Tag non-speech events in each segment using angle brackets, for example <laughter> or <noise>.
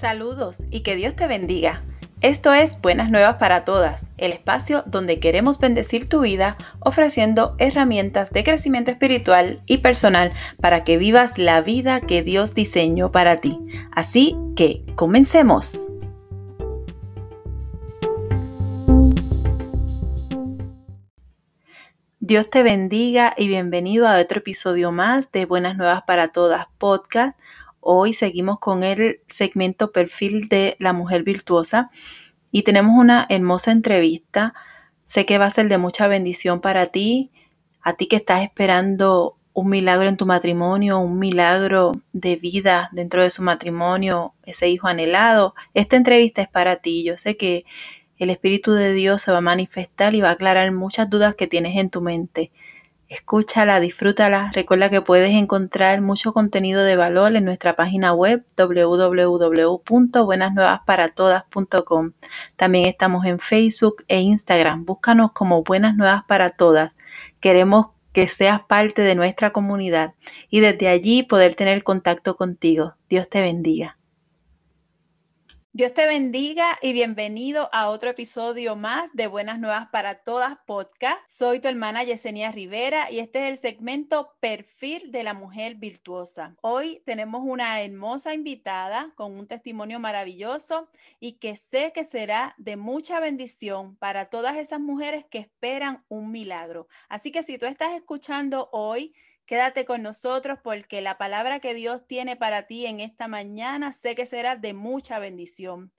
Saludos y que Dios te bendiga. Esto es Buenas Nuevas para Todas, el espacio donde queremos bendecir tu vida ofreciendo herramientas de crecimiento espiritual y personal para que vivas la vida que Dios diseñó para ti. Así que, comencemos. Dios te bendiga y bienvenido a otro episodio más de Buenas Nuevas para Todas podcast. Hoy seguimos con el segmento perfil de la mujer virtuosa y tenemos una hermosa entrevista. Sé que va a ser de mucha bendición para ti, a ti que estás esperando un milagro en tu matrimonio, un milagro de vida dentro de su matrimonio, ese hijo anhelado. Esta entrevista es para ti. Yo sé que el Espíritu de Dios se va a manifestar y va a aclarar muchas dudas que tienes en tu mente. Escúchala, disfrútala. Recuerda que puedes encontrar mucho contenido de valor en nuestra página web www.buenasnuevasparatodas.com. También estamos en Facebook e Instagram. Búscanos como Buenas Nuevas para Todas. Queremos que seas parte de nuestra comunidad y desde allí poder tener contacto contigo. Dios te bendiga. Dios te bendiga y bienvenido a otro episodio más de Buenas Nuevas para Todas podcast. Soy tu hermana Yesenia Rivera y este es el segmento Perfil de la Mujer Virtuosa. Hoy tenemos una hermosa invitada con un testimonio maravilloso y que sé que será de mucha bendición para todas esas mujeres que esperan un milagro. Así que si tú estás escuchando hoy, Quédate con nosotros porque la palabra que Dios tiene para ti en esta mañana sé que será de mucha bendición.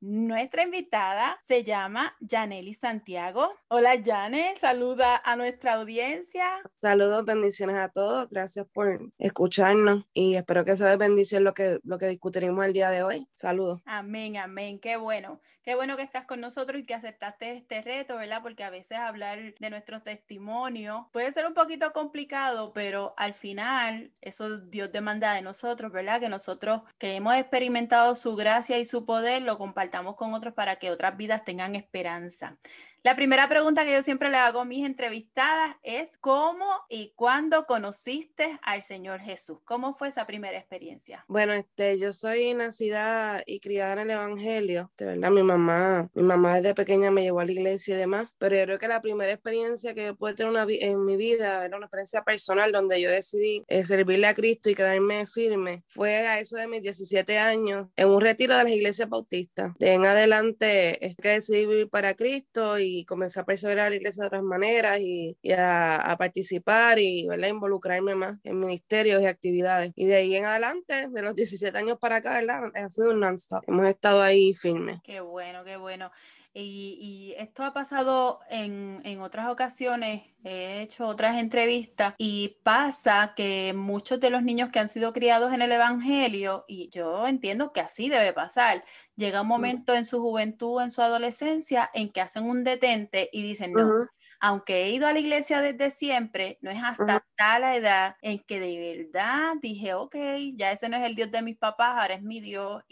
Nuestra invitada se llama Janely Santiago. Hola Jane, saluda a nuestra audiencia. Saludos, bendiciones a todos. Gracias por escucharnos y espero que sea de bendición lo que, lo que discutiremos el día de hoy. Saludos. Amén, amén. Qué bueno. Qué bueno que estás con nosotros y que aceptaste este reto, ¿verdad? Porque a veces hablar de nuestro testimonio puede ser un poquito complicado, pero al final eso Dios demanda de nosotros, ¿verdad? Que nosotros que hemos experimentado su gracia y su poder lo compartamos con otros para que otras vidas tengan esperanza. La primera pregunta que yo siempre le hago a mis entrevistadas es ¿cómo y cuándo conociste al Señor Jesús? ¿Cómo fue esa primera experiencia? Bueno, este, yo soy nacida y criada en el Evangelio. De verdad, mi mamá, mi mamá desde pequeña me llevó a la iglesia y demás, pero yo creo que la primera experiencia que yo pude tener una, en mi vida era una experiencia personal donde yo decidí eh, servirle a Cristo y quedarme firme. Fue a eso de mis 17 años en un retiro de las iglesias bautistas. De en adelante es que decidí vivir para Cristo y y comencé a perseverar la iglesia de otras maneras y, a, participar y ¿verdad? involucrarme más en ministerios y actividades. Y de ahí en adelante, de los 17 años para acá, ¿verdad? ha sido un non-stop. Hemos estado ahí firmes. Qué bueno, qué bueno. Y, esto ha pasado en, en, otras ocasiones, he hecho otras entrevistas y pasa que muchos de los niños que han sido criados en el Evangelio, y yo entiendo que así debe pasar, llega un momento en su juventud, en su adolescencia, en que hacen un detente y dicen, no, aunque he ido a la iglesia desde siempre, no es hasta tal edad en que de verdad dije, ok, ya ese no es el Dios de mis papás, ahora es mi Dios.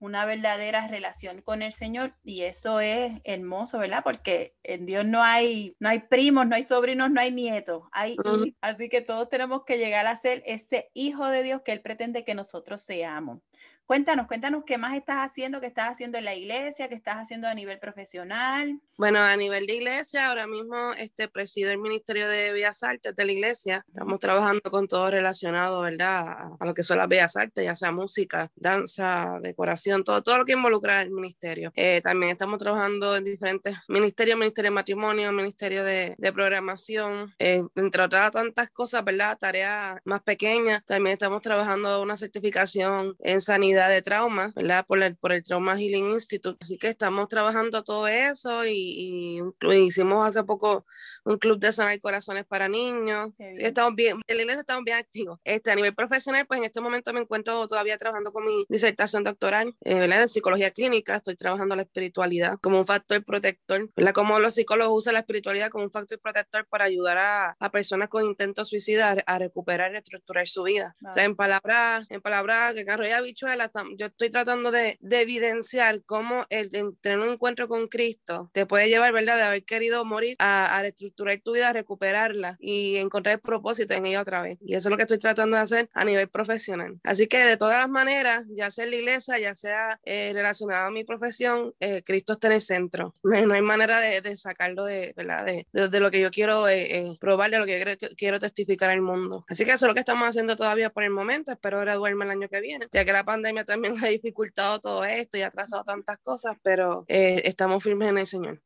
una verdadera relación con el Señor y eso es hermoso, ¿verdad? Porque en Dios no hay, no hay primos, no hay sobrinos, no hay nietos, hay Así que todos tenemos que llegar a ser ese hijo de Dios que Él pretende que nosotros seamos. Cuéntanos, cuéntanos qué más estás haciendo, qué estás haciendo en la iglesia, qué estás haciendo a nivel profesional. Bueno, a nivel de iglesia, ahora mismo este, presido el Ministerio de Bellas Artes de la iglesia. Estamos trabajando con todo relacionado, ¿verdad? A lo que son las bellas artes, ya sea música, danza, decoración, todo, todo lo que involucra el ministerio. Eh, también estamos trabajando en diferentes ministerios, Ministerio de Matrimonio, Ministerio de, Programación, eh, entre otras tantas cosas, ¿verdad? Tareas más pequeñas. También estamos trabajando una certificación en sanidad de trauma, ¿verdad? Por el, por el Trauma Healing Institute. Así que estamos trabajando todo eso y, hicimos hace poco un club de sanar corazones para niños. estamos bien, en la iglesia estamos bien activos. Este, a nivel profesional, pues en este momento me encuentro todavía trabajando con mi disertación doctoral, eh, ¿verdad? En psicología clínica, estoy trabajando la espiritualidad como un factor protector, ¿verdad? Como los psicólogos usan la espiritualidad como un factor protector para ayudar a, a personas con intentos suicidas a recuperar y reestructurar su vida. O sea, en palabras, en palabras que Carro ya bichuela, yo estoy tratando de, evidenciar cómo el tener un encuentro con Cristo te puede llevar, ¿verdad?, de haber querido morir a, a reestructurar tu vida, a recuperarla y encontrar el propósito en ella otra vez. Y eso es lo que estoy tratando de hacer a nivel profesional. Así que de todas las maneras, ya sea en la iglesia, ya sea eh, relacionado a mi profesión, eh, Cristo está en el centro. No, hay manera de, sacarlo de, ¿verdad? De, lo que yo quiero eh, probar, de lo que yo quiero, testificar al mundo. Así que eso es lo que estamos haciendo todavía por el momento. Espero graduarme el año que viene, ya que la pandemia también <laughs> ha dificultado todo esto y ha atrasado tantas cosas, pero estamos firmes en el Señor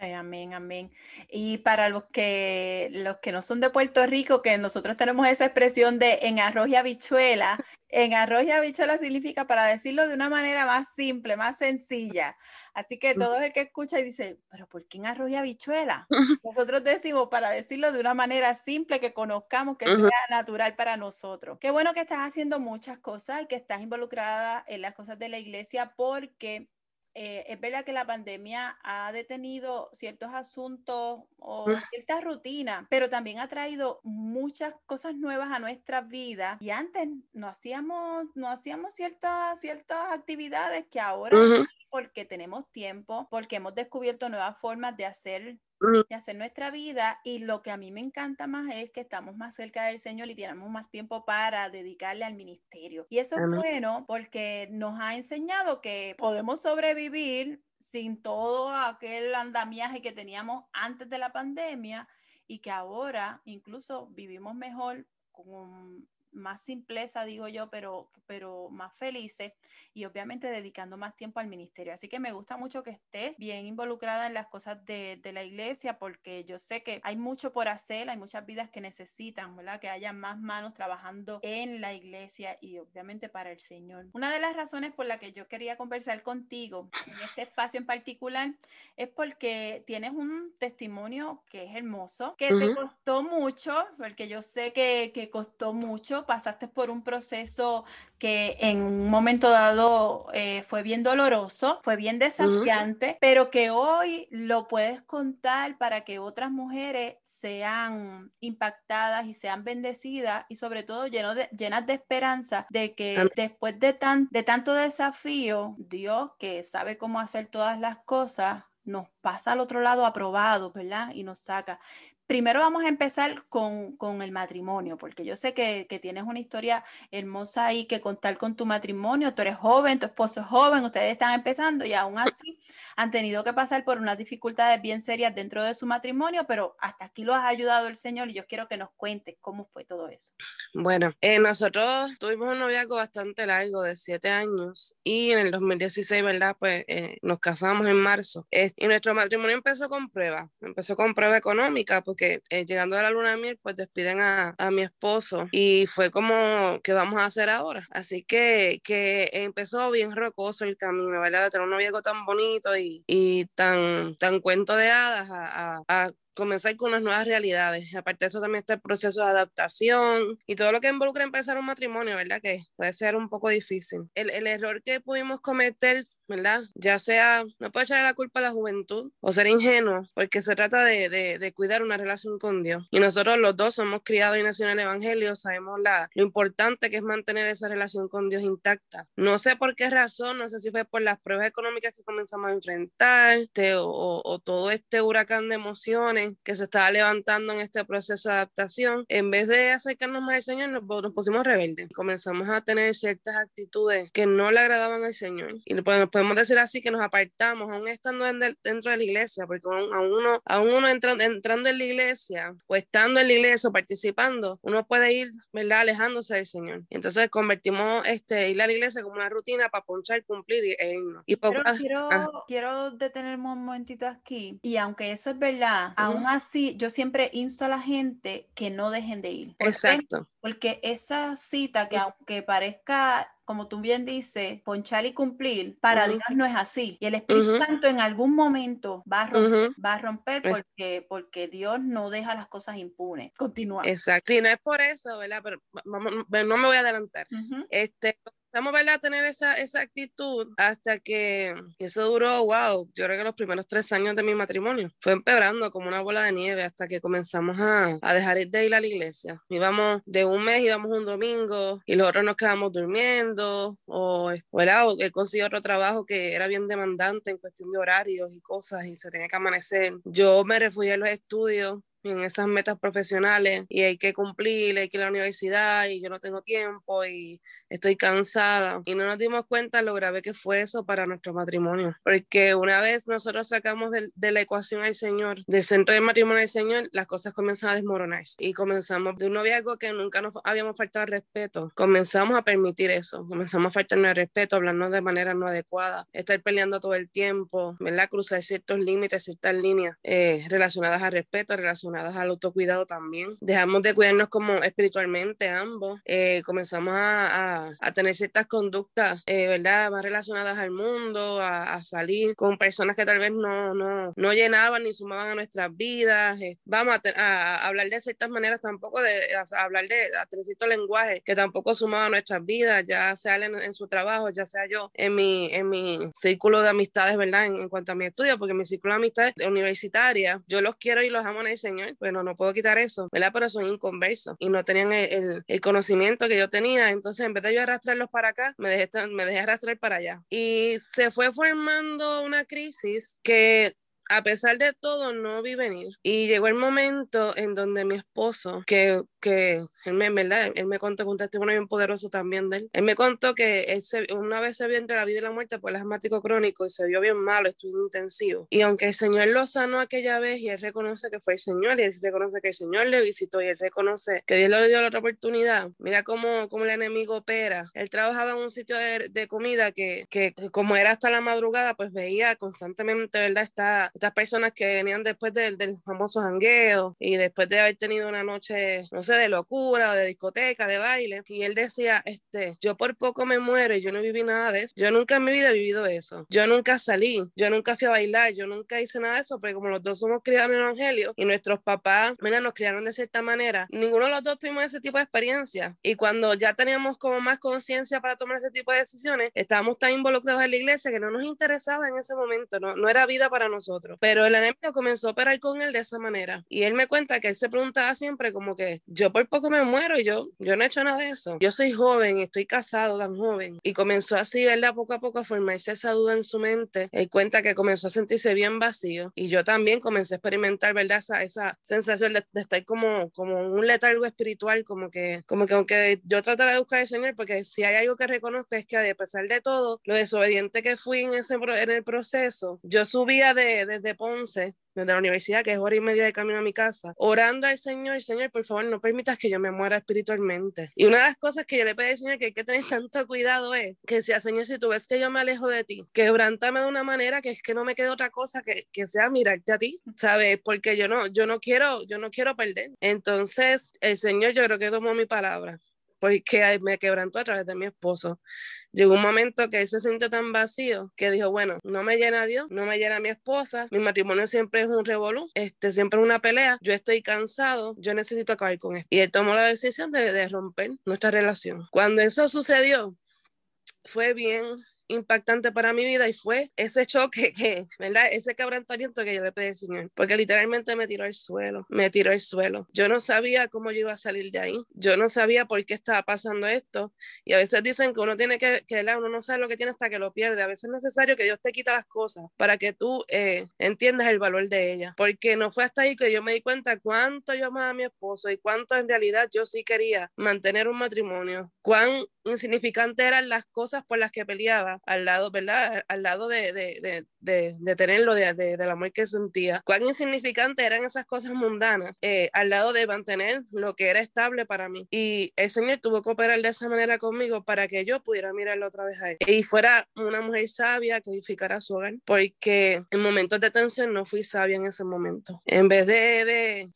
amén, amén. Y para los que, los que no son de Puerto Rico, que nosotros tenemos esa expresión de en arroz y habichuela, <laughs> en arroz y habichuela significa, para decirlo de una manera más simple, más sencilla. Así que todo el que escucha y dice, pero ¿por qué en arroz y habichuela? <laughs> Nosotros decimos para decirlo de una manera simple, que conozcamos, que sea natural para nosotros. Qué bueno que estás haciendo muchas cosas y que estás involucrada en las cosas de la iglesia porque eh, es verdad que la pandemia ha detenido ciertos asuntos o ciertas rutinas, pero también ha traído muchas cosas nuevas a nuestra vida. Y antes no hacíamos, no hacíamos ciertas, ciertas actividades que ahora, porque tenemos tiempo, porque hemos descubierto nuevas formas de hacer de hacer nuestra vida y lo que a mí me encanta más es que estamos más cerca del Señor y tenemos más tiempo para dedicarle al ministerio. Y eso es bueno porque nos ha enseñado que podemos sobrevivir sin todo aquel andamiaje que teníamos antes de la pandemia y que ahora incluso vivimos mejor con más simpleza, digo yo, pero, pero más felices y obviamente dedicando más tiempo al ministerio. Así que me gusta mucho que estés bien involucrada en las cosas de, de, la iglesia porque yo sé que hay mucho por hacer, hay muchas vidas que necesitan, ¿verdad? Que haya más manos trabajando en la iglesia y obviamente para el Señor. Una de las razones por la que yo quería conversar contigo en este espacio en particular es porque tienes un testimonio que es hermoso, que te costó mucho, porque yo sé que, que costó mucho pasaste por un proceso que en un momento dado eh, fue bien doloroso, fue bien desafiante, pero que hoy lo puedes contar para que otras mujeres sean impactadas y sean bendecidas y sobre todo lleno de, llenas de esperanza de que después de, tan, de tanto desafío, Dios que sabe cómo hacer todas las cosas, nos pasa al otro lado aprobado, ¿verdad? Y nos saca primero vamos a empezar con, con el matrimonio, porque yo sé que, que, tienes una historia hermosa ahí que contar con tu matrimonio. Tú eres joven, tu esposo es joven, ustedes están empezando y aún así han tenido que pasar por unas dificultades bien serias dentro de su matrimonio, pero hasta aquí lo has ayudado el Señor y yo quiero que nos cuentes cómo fue todo eso. Bueno, eh, nosotros tuvimos un noviazgo bastante largo de siete años y en el 2016, ¿verdad? Pues eh, nos casamos en marzo y nuestro matrimonio empezó con prueba, empezó con prueba económica, porque que eh, llegando a la luna de miel, pues despiden a, a, mi esposo y fue como, ¿qué vamos a hacer ahora? Así que, que empezó bien rocoso el camino, ¿verdad? De tener un noviazgo tan bonito y, y tan, tan cuento de hadas a, a comenzar con unas nuevas realidades. Aparte de eso también está el proceso de adaptación y todo lo que involucra empezar un matrimonio, ¿verdad? Que puede ser un poco difícil. El, el error que pudimos cometer, ¿verdad? Ya sea, no puede echarle la culpa a la juventud o ser ingenuo, porque se trata de, de, de, cuidar una relación con Dios. Y nosotros los dos somos criados y nacidos en el Evangelio, sabemos la, lo importante que es mantener esa relación con Dios intacta. No sé por qué razón, no sé si fue por las pruebas económicas que comenzamos a enfrentar o, o todo este huracán de emociones que se estaba levantando en este proceso de adaptación, en vez de acercarnos más al Señor, nos, pusimos rebeldes. Comenzamos a tener ciertas actitudes que no le agradaban al Señor. Y pues, podemos decir así que nos apartamos, aún estando dentro de la iglesia, porque aún uno, aún uno entrando, entrando en la iglesia o estando en la iglesia o participando, uno puede ir, ¿verdad?, alejándose del Señor. Entonces convertimos este, ir a la iglesia como una rutina para ponchar, cumplir y, e irnos. Y Pero quiero, quiero detenerme un momentito aquí. Y aunque eso es verdad, aún así, yo siempre insto a la gente que no dejen de ir. Exacto. Porque esa cita que aunque parezca, como tú bien dices, ponchar y cumplir, para Dios no es así. Y el Espíritu Santo en algún momento va a romper, va a romper porque, porque Dios no deja las cosas impunes. Continúa. Exacto. Sí, no es por eso, ¿verdad? Pero no me voy a adelantar. Este, comenzamos ¿verdad? a tener esa, esa actitud hasta que eso duró, wow, yo creo que los primeros tres años de mi matrimonio. Fue empeorando como una bola de nieve hasta que comenzamos a, a dejar de ir a la iglesia. Íbamos de un mes, íbamos un domingo y los otros nos quedamos durmiendo o, ¿verdad? o él consiguió otro trabajo que era bien demandante en cuestión de horarios y cosas y se tenía que amanecer. Yo me refugié en los estudios en esas metas profesionales y hay que cumplir, hay que ir a la universidad y yo no tengo tiempo y estoy cansada. Y no nos dimos cuenta lo grave que fue eso para nuestro matrimonio. Porque una vez nosotros sacamos de, de la ecuación al Señor, del centro de matrimonio al Señor, las cosas comienzan a desmoronarse. Y comenzamos de un noviazgo que nunca nos habíamos faltado al respeto. Comenzamos a permitir eso. Comenzamos a faltarnos al respeto, hablarnos de manera no adecuada, estar peleando todo el tiempo, ¿verdad? Cruzar ciertos límites, ciertas líneas eh, relacionadas al respeto, relacionadas al autocuidado también. Dejamos de cuidarnos como espiritualmente ambos. Eh, comenzamos a, a, tener ciertas conductas, eh, ¿verdad? Más relacionadas al mundo, a, a, salir con personas que tal vez no, no, no llenaban ni sumaban a nuestras vidas. Eh, vamos a, hablar de ciertas maneras tampoco, de hablar de tener cierto lenguaje que tampoco sumaba a nuestras vidas, ya sea él en, su trabajo, ya sea yo en mi, en mi círculo de amistades, ¿verdad? En, en cuanto a mi estudio, porque mi círculo de amistades universitaria, yo los quiero y los amo en el Señor bueno, no puedo quitar eso, ¿verdad? Pero son inconversos y no tenían el, el, conocimiento que yo tenía. Entonces, en vez de yo arrastrarlos para acá, me dejé, me dejé arrastrar para allá. Y se fue formando una crisis que a pesar de todo, no vi venir. Y llegó el momento en donde mi esposo, que, que él me, ¿verdad? Él me contó un testimonio bien poderoso también de él. Él me contó que él una vez se vio entre la vida y la muerte por el asmático crónico y se vio bien malo, estuvo intensivo. Y aunque el Señor lo sanó aquella vez y él reconoce que fue el Señor y él reconoce que el Señor le visitó y él reconoce que Dios le dio la otra oportunidad, mira cómo, cómo el enemigo opera. Él trabajaba en un sitio de, de comida que, que, como era hasta la madrugada, pues veía constantemente, ¿verdad? Está estas personas que venían después del, del famoso jangueo y después de haber tenido una noche, no sé, de locura de discoteca, de baile. Y él decía, este, yo por poco me muero y yo no viví nada de eso. Yo nunca en mi vida he vivido eso. Yo nunca salí, yo nunca fui a bailar, yo nunca hice nada de eso, porque como los dos somos criados en el Evangelio y nuestros papás, mira, nos criaron de cierta manera, ninguno de los dos tuvimos ese tipo de experiencia. Y cuando ya teníamos como más conciencia para tomar ese tipo de decisiones, estábamos tan involucrados en la iglesia que no nos interesaba en ese momento, no, no era vida para nosotros. Pero el enemigo comenzó a operar con él de esa manera. Y él me cuenta que él se preguntaba siempre como que yo por poco me muero yo, yo no he hecho nada de eso. Yo soy joven, estoy casado tan joven. Y comenzó así, ¿verdad? Poco a poco a formarse esa duda en su mente. Él cuenta que comenzó a sentirse bien vacío. Y yo también comencé a experimentar, ¿verdad? Esa, esa sensación de, de estar como, como un letargo espiritual, como que, como que aunque yo tratara de buscar al Señor, porque si hay algo que reconozco es que a pesar de todo, lo desobediente que fui en, ese, en el proceso, yo subía de, desde Ponce, desde la universidad, que es hora y media de camino a mi casa, orando al Señor, Señor, por favor, no permitas que yo me muera espiritualmente. Y una de las cosas que yo le pedí al Señor que hay que tener tanto cuidado es que sea, Señor, si tú ves que yo me alejo de ti, quebrántame de una manera que es que no me quede otra cosa que, que sea mirarte a ti, ¿sabes? Porque yo no, yo no quiero, yo no quiero perder. Entonces, el Señor yo creo que tomó mi palabra porque me quebrantó a través de mi esposo. Llegó un momento que él se sintió tan vacío que dijo, bueno, no me llena Dios, no me llena mi esposa, mi matrimonio siempre es un revolú, este, siempre es una pelea, yo estoy cansado, yo necesito acabar con esto. Y él tomó la decisión de, de romper nuestra relación. Cuando eso sucedió, fue bien impactante para mi vida y fue ese choque que, ¿verdad? Ese quebrantamiento que yo le pedí al Señor, porque literalmente me tiró al suelo, me tiró al suelo. Yo no sabía cómo yo iba a salir de ahí, yo no sabía por qué estaba pasando esto y a veces dicen que uno tiene que, que uno no sabe lo que tiene hasta que lo pierde, a veces es necesario que Dios te quita las cosas para que tú eh, entiendas el valor de ella, porque no fue hasta ahí que yo me di cuenta cuánto yo amaba a mi esposo y cuánto en realidad yo sí quería mantener un matrimonio, cuán insignificantes eran las cosas por las que peleaba al lado, ¿verdad? Al lado de, de, de, de tenerlo, de, del amor que sentía. Cuán insignificantes eran esas cosas mundanas eh, al lado de mantener lo que era estable para mí. Y el Señor tuvo que operar de esa manera conmigo para que yo pudiera mirarlo otra vez a él. Y fuera una mujer sabia que edificara su hogar, porque en momentos de tensión no fui sabia en ese momento. En vez de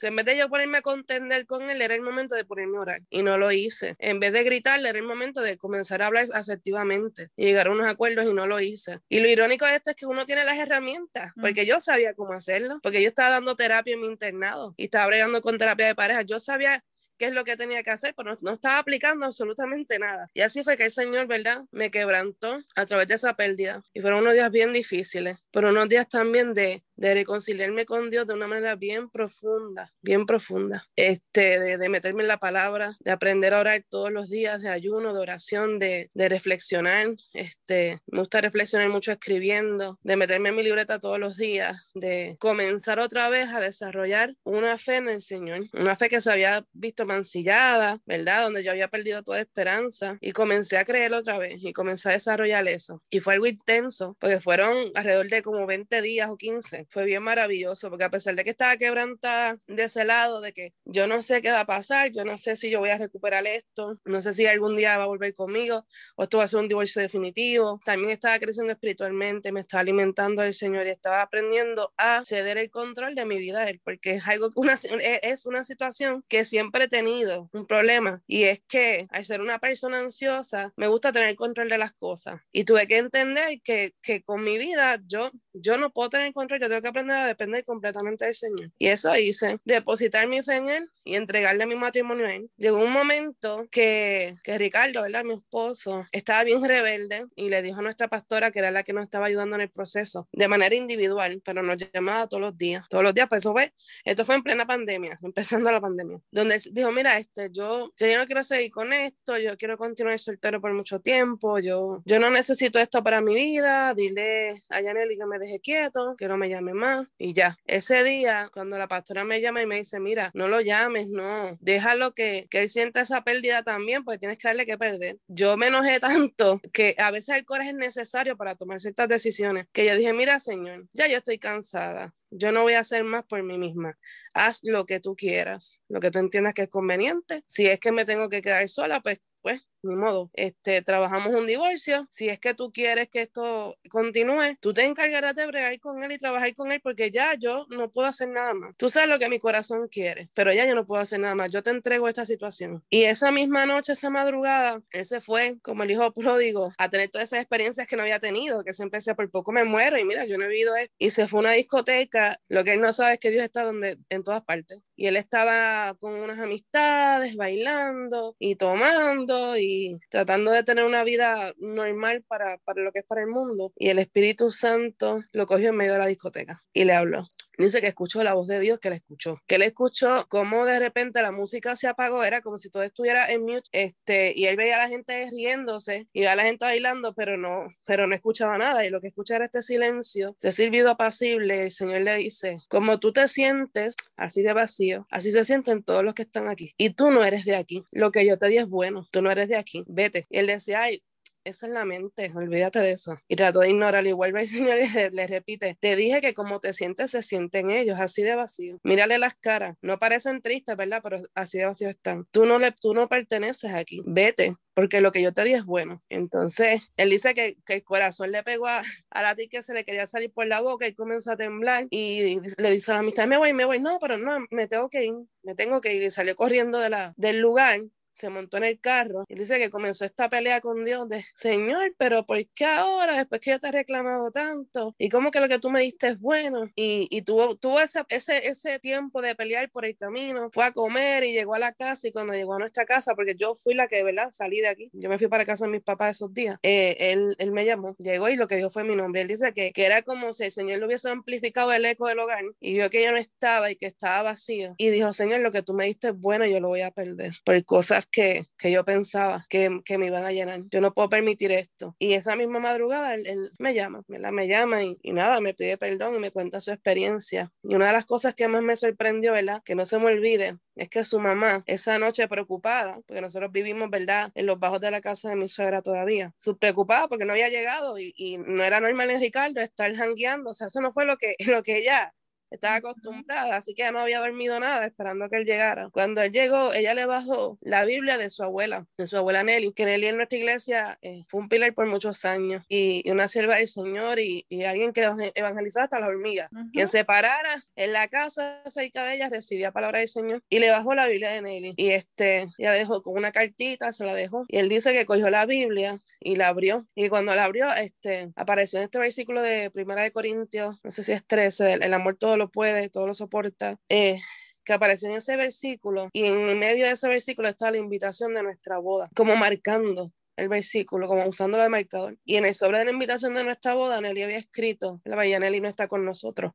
en vez de yo ponerme a contender con él, era el momento de ponerme a orar. Y no lo hice. En vez de gritarle, era el momento de comenzar a hablar asertivamente y llegar a unos acuerdos y no lo hice. Y lo irónico de esto es que uno tiene las herramientas, porque yo sabía cómo hacerlo, porque yo estaba dando terapia en mi internado y estaba bregando con terapia de pareja. Yo sabía qué es lo que tenía que hacer, pero no, estaba aplicando absolutamente nada. Y así fue que el Señor, ¿verdad? Me quebrantó a través de esa pérdida. Y fueron unos días bien difíciles, pero unos días también de, de reconciliarme con Dios de una manera bien profunda, bien profunda. Este, de, meterme en la palabra, de aprender a orar todos los días, de ayuno, de oración, de, de reflexionar. Este, me gusta reflexionar mucho escribiendo, de meterme en mi libreta todos los días, de comenzar otra vez a desarrollar una fe en el Señor, una fe que se había visto mancillada, ¿verdad? Donde yo había perdido toda esperanza y comencé a creer otra vez y comencé a desarrollar eso. Y fue algo intenso, porque fueron alrededor de como 20 días o 15. Fue bien maravilloso, porque a pesar de que estaba quebrantada de ese lado, de que yo no sé qué va a pasar, yo no sé si yo voy a recuperar esto, no sé si algún día va a volver conmigo o esto va a ser un divorcio definitivo. También estaba creciendo espiritualmente, me estaba alimentando el Señor y estaba aprendiendo a ceder el control de mi vida Él, porque es algo, una, es una situación que siempre he tenido un problema y es que al ser una persona ansiosa me gusta tener control de las cosas y tuve que entender que, que con mi vida yo, yo no puedo tener control, yo tengo que aprender a depender completamente del Señor. Y eso hice, depositar mi fe en Él y entregarle mi matrimonio a Él. Llegó un momento que, que Ricardo, ¿verdad? Mi esposo, estaba bien rebelde y le dijo a nuestra pastora que era la que nos estaba ayudando en el proceso de manera individual, pero nos llamaba todos los días, todos los días, pues eso fue, esto fue en plena pandemia, <laughs> empezando la pandemia, donde dijo, mira, este, yo, yo no quiero seguir con esto, yo quiero continuar soltero por mucho tiempo, yo, yo no necesito esto para mi vida, dile a Yaneli que me deje quieto, que no me llame más, y ya. Ese día, cuando la pastora me llama y me dice, mira, no lo llames, no, déjalo que, que él sienta esa pérdida también, porque tienes que darle que perder. Yo me enojé <laughs> tanto que a veces el coraje es necesario para tomar ciertas decisiones, que yo dije, mira, Señor, ya yo estoy cansada, yo no voy a hacer más por mí misma. Haz lo que tú quieras, lo que tú entiendas que es conveniente. Si es que me tengo que quedar sola, pues pues ni modo, este, trabajamos un divorcio, si es que tú quieres que esto continúe, tú te encargarás de bregar con él y trabajar con él porque ya yo no puedo hacer nada más. Tú sabes lo que mi corazón quiere, pero ya yo no puedo hacer nada más, yo te entrego esta situación. Y esa misma noche, esa madrugada, ese fue como el hijo pródigo a tener todas esas experiencias que no había tenido, que siempre decía, por poco me muero y mira, yo no he vivido esto. Y se fue a una discoteca, lo que él no sabe es que Dios está donde, en todas partes. Y él estaba con unas amistades, bailando y tomando y tratando de tener una vida normal para, para lo que es para el mundo. Y el Espíritu Santo lo cogió en medio de la discoteca y le habló. Dice que escuchó la voz de Dios, que le escuchó. Que le escuchó cómo de repente la música se apagó, era como si todo estuviera en mute, este, y él veía a la gente riéndose y a la gente bailando, pero no, pero no escuchaba nada. Y lo que escucha era este silencio, se sirvió apacible. El Señor le dice, como tú te sientes así de vacío, así se sienten todos los que están aquí. Y tú no eres de aquí. Lo que yo te di es bueno, tú no eres de aquí. Vete. Y él decía, ay, eso es la mente, olvídate de eso. Y trató de ignorarlo y vuelve el Señor le, repite, te dije que como te sientes, se sienten ellos, así de vacío. Mírale las caras, no parecen tristes, ¿verdad? Pero así de vacío están. Tú no, le, tú no perteneces aquí, vete, porque lo que yo te di es bueno. Entonces, él dice que, que el corazón le pegó a, a la que se le quería salir por la boca y comenzó a temblar y le dice a la amistad, me voy, me voy, no, pero no, me tengo que ir, me tengo que ir. Y salió corriendo de la, del lugar se montó en el carro y dice que comenzó esta pelea con Dios de, Señor, pero ¿por qué ahora? Después que yo te he reclamado tanto y como que lo que tú me diste es bueno. Y, y tuvo, tuvo ese, ese, ese tiempo de pelear por el camino, fue a comer y llegó a la casa y cuando llegó a nuestra casa, porque yo fui la que verdad salí de aquí, yo me fui para casa de mis papás esos días, eh, él, él me llamó, llegó y lo que dijo fue mi nombre. Él dice que, que era como si el Señor le hubiese amplificado el eco del hogar y vio que yo no estaba y que estaba vacío. Y dijo, Señor, lo que tú me diste es bueno, yo lo voy a perder por cosas que, que yo pensaba que, que, me iban a llenar. Yo no puedo permitir esto. Y esa misma madrugada él, me llama, ¿verdad? Me llama y, nada, me pide perdón y me cuenta su experiencia. Y una de las cosas que más me sorprendió, ¿verdad? Que no se me olvide, es que su mamá, esa noche preocupada, porque nosotros vivimos, ¿verdad?, en los bajos de la casa de mi suegra todavía, preocupada porque no había llegado y, y no era normal en Ricardo estar jangueando, o sea, eso no fue lo que, <laughs> lo que ella estaba acostumbrada, así que ya no había dormido nada esperando que él llegara. Cuando él llegó, ella le bajó la Biblia de su abuela, de su abuela Nelly, que Nelly en nuestra iglesia eh, fue un pilar por muchos años y, una sierva del Señor y, y, alguien que evangelizaba hasta las hormigas. Quien se parara en la casa cerca de ella recibía palabra del Señor y le bajó la Biblia de Nelly. Y este, ella dejó con una cartita, se la dejó. Y él dice que cogió la Biblia y la abrió. Y cuando la abrió, este, apareció en este versículo de Primera de Corintios, no sé si es 13, el, el amor todo lo puede, todo lo soporta. Eh, que apareció en ese versículo y en medio de ese versículo está la invitación de nuestra boda, como marcando el versículo, como usándolo de marcador. Y en el sobre de la invitación de nuestra boda, Nelly había escrito, la vaya Nelly no está con nosotros,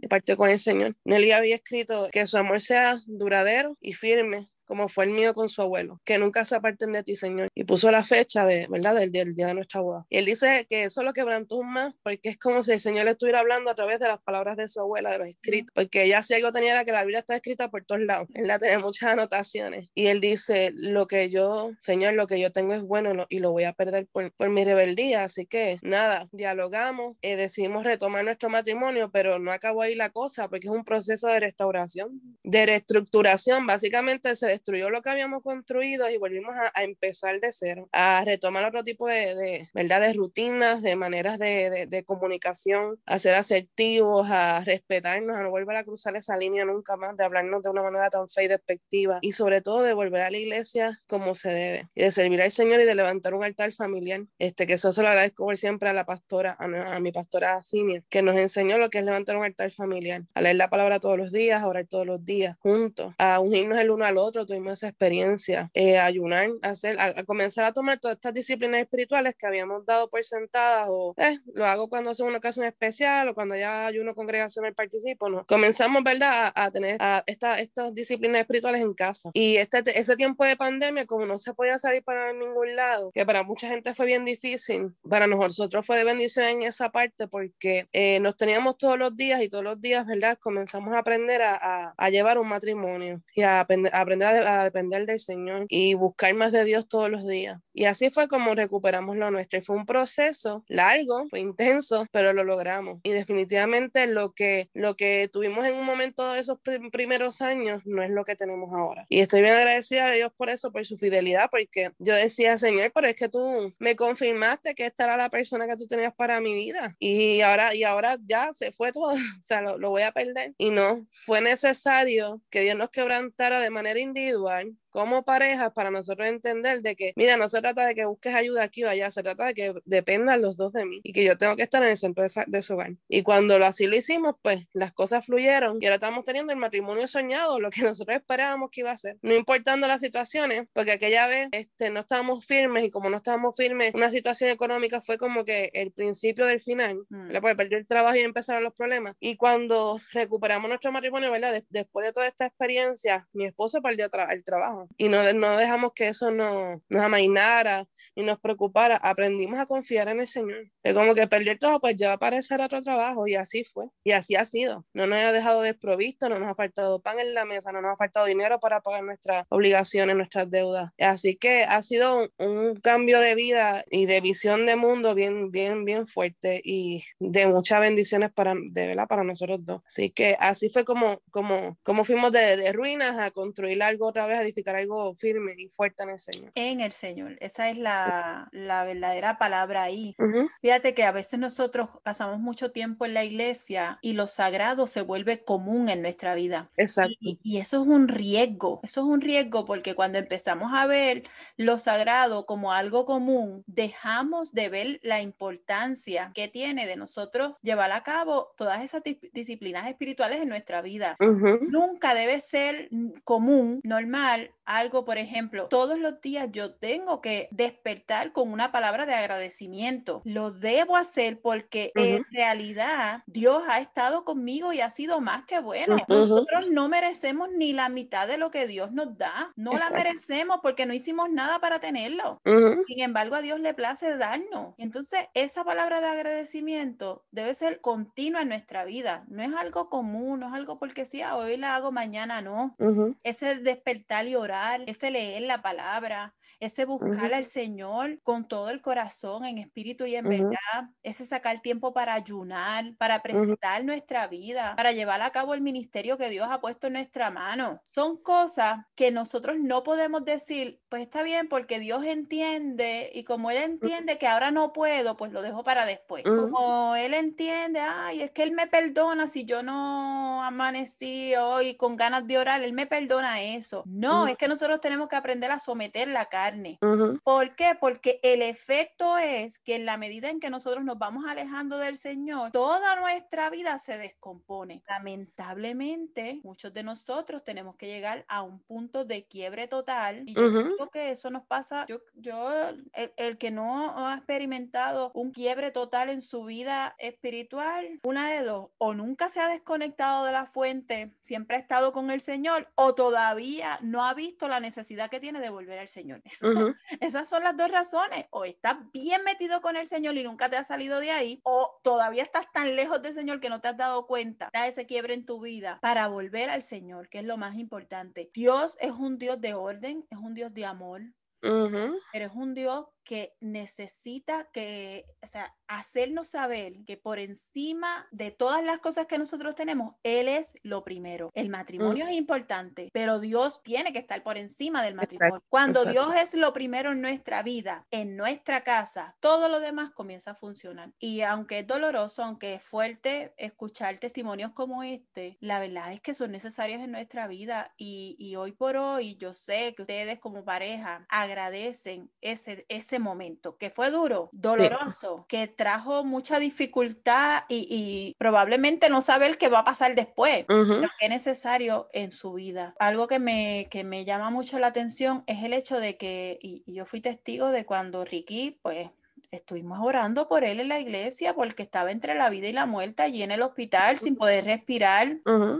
y partió con el Señor. Nelly había escrito que su amor sea duradero y firme, como fue el mío con su abuelo, que nunca se aparten de ti, Señor. Y puso la fecha de, ¿verdad? Del, del, día de nuestra boda. Y él dice que eso lo quebrantó más, porque es como si el Señor le estuviera hablando a través de las palabras de su abuela, de los escritos, porque ella si algo tenía era que la Biblia está escrita por todos lados. Él la tenía muchas anotaciones. Y él dice, lo que yo, Señor, lo que yo tengo es bueno y lo voy a perder por, por mi rebeldía. Así que nada, dialogamos, eh, decidimos retomar nuestro matrimonio, pero no acabó ahí la cosa, porque es un proceso de restauración, de reestructuración. Básicamente se destruyó lo que habíamos construido y volvimos a, a empezar de cero, a retomar otro tipo de, de, ¿verdad? de rutinas, de maneras de, de, de, comunicación, a ser asertivos, a respetarnos, a no volver a cruzar esa línea nunca más, de hablarnos de una manera tan fea y despectiva y sobre todo de volver a la iglesia como se debe y de servir al Señor y de levantar un altar familiar, este, que eso se lo agradezco por siempre a la pastora, a, a mi pastora Cinia, que nos enseñó lo que es levantar un altar familiar, a leer la palabra todos los días, a orar todos los días, juntos, a unirnos el uno al otro, tuvimos esa experiencia, eh, ayunar, hacer, a, a, comenzar a tomar todas estas disciplinas espirituales que habíamos dado por sentadas o eh, lo hago cuando hace una ocasión especial o cuando ya ayuno congregacional participo, ¿no? Comenzamos, ¿verdad?, a, a tener a esta, estas disciplinas espirituales en casa. Y este, ese tiempo de pandemia, como no se podía salir para ningún lado, que para mucha gente fue bien difícil, para nosotros fue de bendición en esa parte porque eh, nos teníamos todos los días y todos los días, ¿verdad?, comenzamos a aprender a, a, a llevar un matrimonio y a, aprender a, aprender a depender del Señor y buscar más de Dios todos los días. Y así fue como recuperamos lo nuestro. Y fue un proceso largo, fue intenso, pero lo logramos. Y definitivamente lo que, lo que tuvimos en un momento de esos pr primeros años no es lo que tenemos ahora. Y estoy bien agradecida a Dios por eso, por su fidelidad, porque yo decía, Señor, pero es que tú me confirmaste que esta era la persona que tú tenías para mi vida. Y ahora, y ahora ya se fue todo, <laughs> o sea, lo, lo voy a perder. Y no, fue necesario que Dios nos quebrantara de manera individual individual como pareja para nosotros entender de que, mira, no se trata de que busques ayuda aquí o allá, se trata de que dependan los dos de mí y que yo tengo que estar en el centro de, esa, de su hogar. Y cuando lo, así lo hicimos, pues las cosas fluyeron y ahora estamos teniendo el matrimonio soñado, lo que <laughs> nosotros esperábamos que iba a ser, no importando las situaciones, porque aquella vez este, no estábamos firmes y como no estábamos firmes, una situación económica fue como que el principio del final, mm. le puede perder el trabajo y empezaron los problemas. Y cuando recuperamos nuestro matrimonio, ¿verdad? De después de toda esta experiencia, mi esposo perdió tra el trabajo y no, no dejamos que eso nos, nos amainara ni nos preocupara. Aprendimos a confiar en el Señor. Es como que perder el trabajo, pues ya va a aparecer otro trabajo y así fue. Y así ha sido. No nos ha dejado desprovisto, no nos ha faltado pan en la mesa, no nos ha faltado dinero para pagar nuestras obligaciones, nuestras deudas. Así que ha sido un, un cambio de vida y de visión de mundo bien, bien, bien fuerte y de muchas bendiciones para, de verdad, para nosotros dos. Así que así fue como, como, como fuimos de, de ruinas a construir algo otra vez, a edificar algo firme y fuerte en el Señor. En el Señor. Esa es la, la verdadera palabra ahí. Uh -huh. Fíjate que a veces nosotros pasamos mucho tiempo en la iglesia y lo sagrado se vuelve común en nuestra vida. Exacto. Y, y eso es un riesgo. Eso es un riesgo porque cuando empezamos a ver lo sagrado como algo común, dejamos de ver la importancia que tiene de nosotros llevar a cabo todas esas disciplinas espirituales en nuestra vida. Uh -huh. Nunca debe ser común, normal, algo, por ejemplo, todos los días yo tengo que despertar con una palabra de agradecimiento. Lo debo hacer porque uh -huh. en realidad Dios ha estado conmigo y ha sido más que bueno. Uh -huh. Nosotros no merecemos ni la mitad de lo que Dios nos da. No Exacto. la merecemos porque no hicimos nada para tenerlo. Uh -huh. Sin embargo, a Dios le place darnos. Entonces, esa palabra de agradecimiento debe ser continua en nuestra vida. No es algo común, no es algo porque sí, hoy la hago, mañana no. Ese despertar y orar ese leer la palabra, ese buscar uh -huh. al Señor con todo el corazón, en espíritu y en uh -huh. verdad, ese sacar tiempo para ayunar, para presentar uh -huh. nuestra vida, para llevar a cabo el ministerio que Dios ha puesto en nuestra mano. Son cosas que nosotros no podemos decir, pues está bien porque Dios entiende y como Él entiende que ahora no puedo, pues lo dejo para después. Como Él entiende, ay, es que Él me perdona si yo no amanecí hoy con ganas de orar, Él me perdona eso. No, es que nosotros tenemos que aprender a someter la carne. Ujú. ¿Por qué? Porque el efecto es que en la medida en que nosotros nos vamos alejando del Señor, toda nuestra vida se descompone. Lamentablemente, muchos de nosotros tenemos que llegar a un punto de quiebre total. Y yo creo que eso nos pasa, yo, yo el, el que no ha experimentado un quiebre total en su vida espiritual, una de dos, o nunca se ha desconectado de la fuente, siempre ha estado con el Señor, o todavía no ha visto la necesidad que tiene de volver al Señor. <laughs> Esas son las dos razones. O estás bien metido con el Señor y nunca te has salido de ahí, o todavía estás tan lejos del Señor que no te has dado cuenta de ese quiebre en tu vida para volver al Señor, que es lo más importante. Dios es un Dios de orden, es un Dios de amor, Ujú. pero es un Dios que necesita que, o sea, hacernos saber que por encima de todas las cosas que nosotros tenemos, Él es lo primero. El matrimonio es importante, pero Dios tiene que estar por encima del matrimonio. Cuando exacto. Dios es lo primero en nuestra vida, en nuestra casa, todo lo demás comienza a funcionar. Y aunque es doloroso, aunque es fuerte escuchar testimonios como este, la verdad es que son necesarios en nuestra vida y, y hoy por hoy yo sé que ustedes como pareja agradecen ese, ese momento, que fue duro, doloroso, que trajo mucha dificultad y, y probablemente no saber qué va a pasar después Ujú. pero que es necesario en su vida. Algo que me, que me llama mucho la atención es el hecho de que, y, y yo fui testigo de cuando Ricky, pues, estuvimos orando por él en la iglesia porque estaba entre la vida y la muerte allí en el hospital sin poder respirar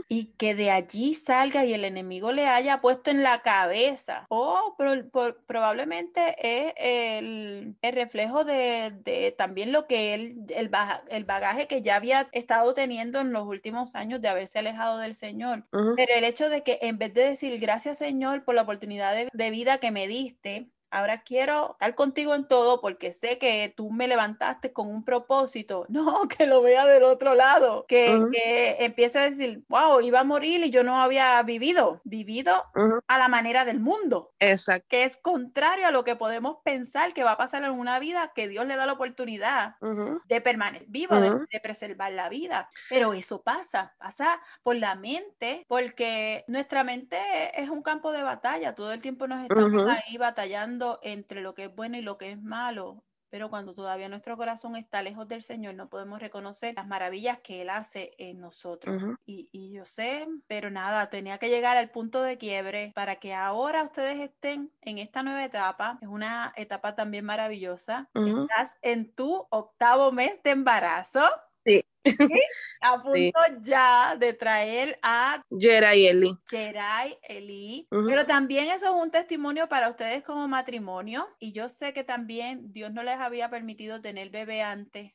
y que de allí salga y el enemigo le haya puesto en la cabeza. Oh, pero por- probablemente es el, el reflejo de, de también lo que él, el, baja- el bagaje que ya había estado teniendo en los últimos años de haberse alejado del Señor. Pero el hecho de que en vez de decir gracias Señor por la oportunidad de, de vida que me diste, ahora quiero estar contigo en todo porque sé que tú me levantaste con un propósito. <laughs> No, que lo vea del otro lado, que, Ujú. que empiece a decir, wow, iba a morir y yo no había vivido, vivido Ujú. a la manera del mundo Exacto. que es contrario a lo que podemos pensar que va a pasar en una vida que Dios le da la oportunidad Ujú. de permanecer vivo, de, de preservar la vida. Pero eso pasa, pasa por la mente, porque nuestra mente es un campo de batalla. Todo el tiempo nos estamos ahí batallando entre lo que es bueno y lo que es malo. Pero cuando todavía nuestro corazón está lejos del Señor, no podemos reconocer las maravillas que Él hace en nosotros. Y, y yo sé, pero nada, tenía que llegar al punto de quiebre para que ahora ustedes estén en esta nueva etapa. Es una etapa también maravillosa. Estás en tu octavo mes de embarazo. <laughs> Sí. A punto ya de traer a Yera y Eli. Jerai, Eli. Ujú. Pero también eso es un testimonio para ustedes como matrimonio. Y yo sé que también Dios no les había permitido tener bebé antes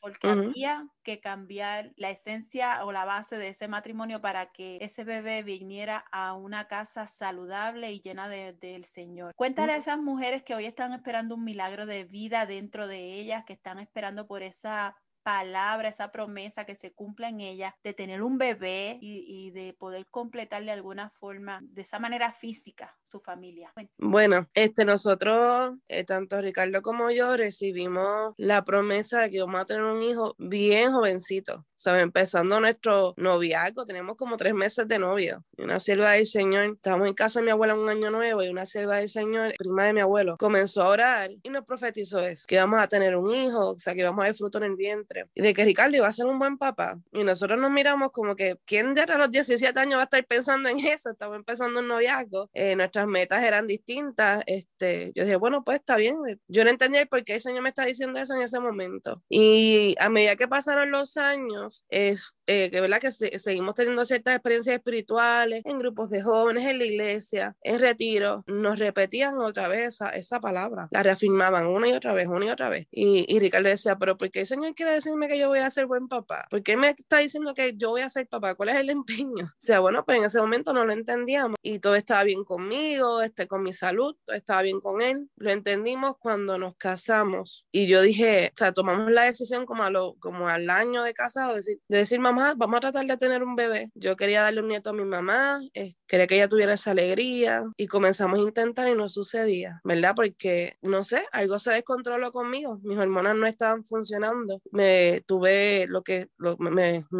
porque había que cambiar la esencia o la base de ese matrimonio para que ese bebé viniera a una casa saludable y llena de- del Señor. Cuéntale a esas mujeres que hoy están esperando un milagro de vida dentro de ellas, que están esperando por esa palabra, esa promesa que se cumpla en ellas, de tener un bebé y, de poder completar de alguna forma, de esa manera física, su familia. Bueno, este, nosotros, eh, tanto Ricardo como yo, recibimos la promesa de que vamos a tener un hijo bien jovencito. Sea, empezando nuestro noviazgo, tenemos como tres meses de novio. Una sierva del Señor, estábamos en casa de mi abuela un año nuevo y una sierva del Señor, prima de mi abuelo, comenzó a orar y nos profetizó eso, que íbamos a tener un hijo, o sea, que íbamos a ver fruto en el vientre. Y de que Ricardo iba a ser un buen papá. Y nosotros nos miramos como que, ¿quién de a los 17 años va a estar pensando en eso? Estamos empezando un noviazgo. Eh, nuestras metas eran distintas. Este, yo dije, bueno, pues está bien. Yo no entendía por qué el Señor me está diciendo eso en ese momento. Y a medida que pasaron los años, es eh, que verdad que se- seguimos teniendo ciertas experiencias espirituales en grupos de jóvenes, en la iglesia, en retiro, nos repetían otra vez esa, esa palabra, la reafirmaban una y otra vez, una y otra vez. Y, y Ricardo decía, pero ¿por qué el Señor quiere decirme que yo voy a ser buen papá? ¿Por qué me está diciendo que yo voy a ser papá? ¿Cuál es el empeño? <laughs> O sea, bueno, pues en ese momento no lo entendíamos y todo estaba bien conmigo, este, con mi salud, todo estaba bien con él. Lo entendimos cuando nos casamos y yo dije, o sea, tomamos la decisión como, a lo, como al año de casado, de decir, de decir, mamá, vamos a tratar de tener un bebé. Yo quería darle un nieto a mi mamá, eh, quería que ella tuviera esa alegría y comenzamos a intentar y no sucedía, ¿verdad? Porque, no sé, algo se descontroló conmigo, mis hormonas no estaban funcionando, me tuve lo que,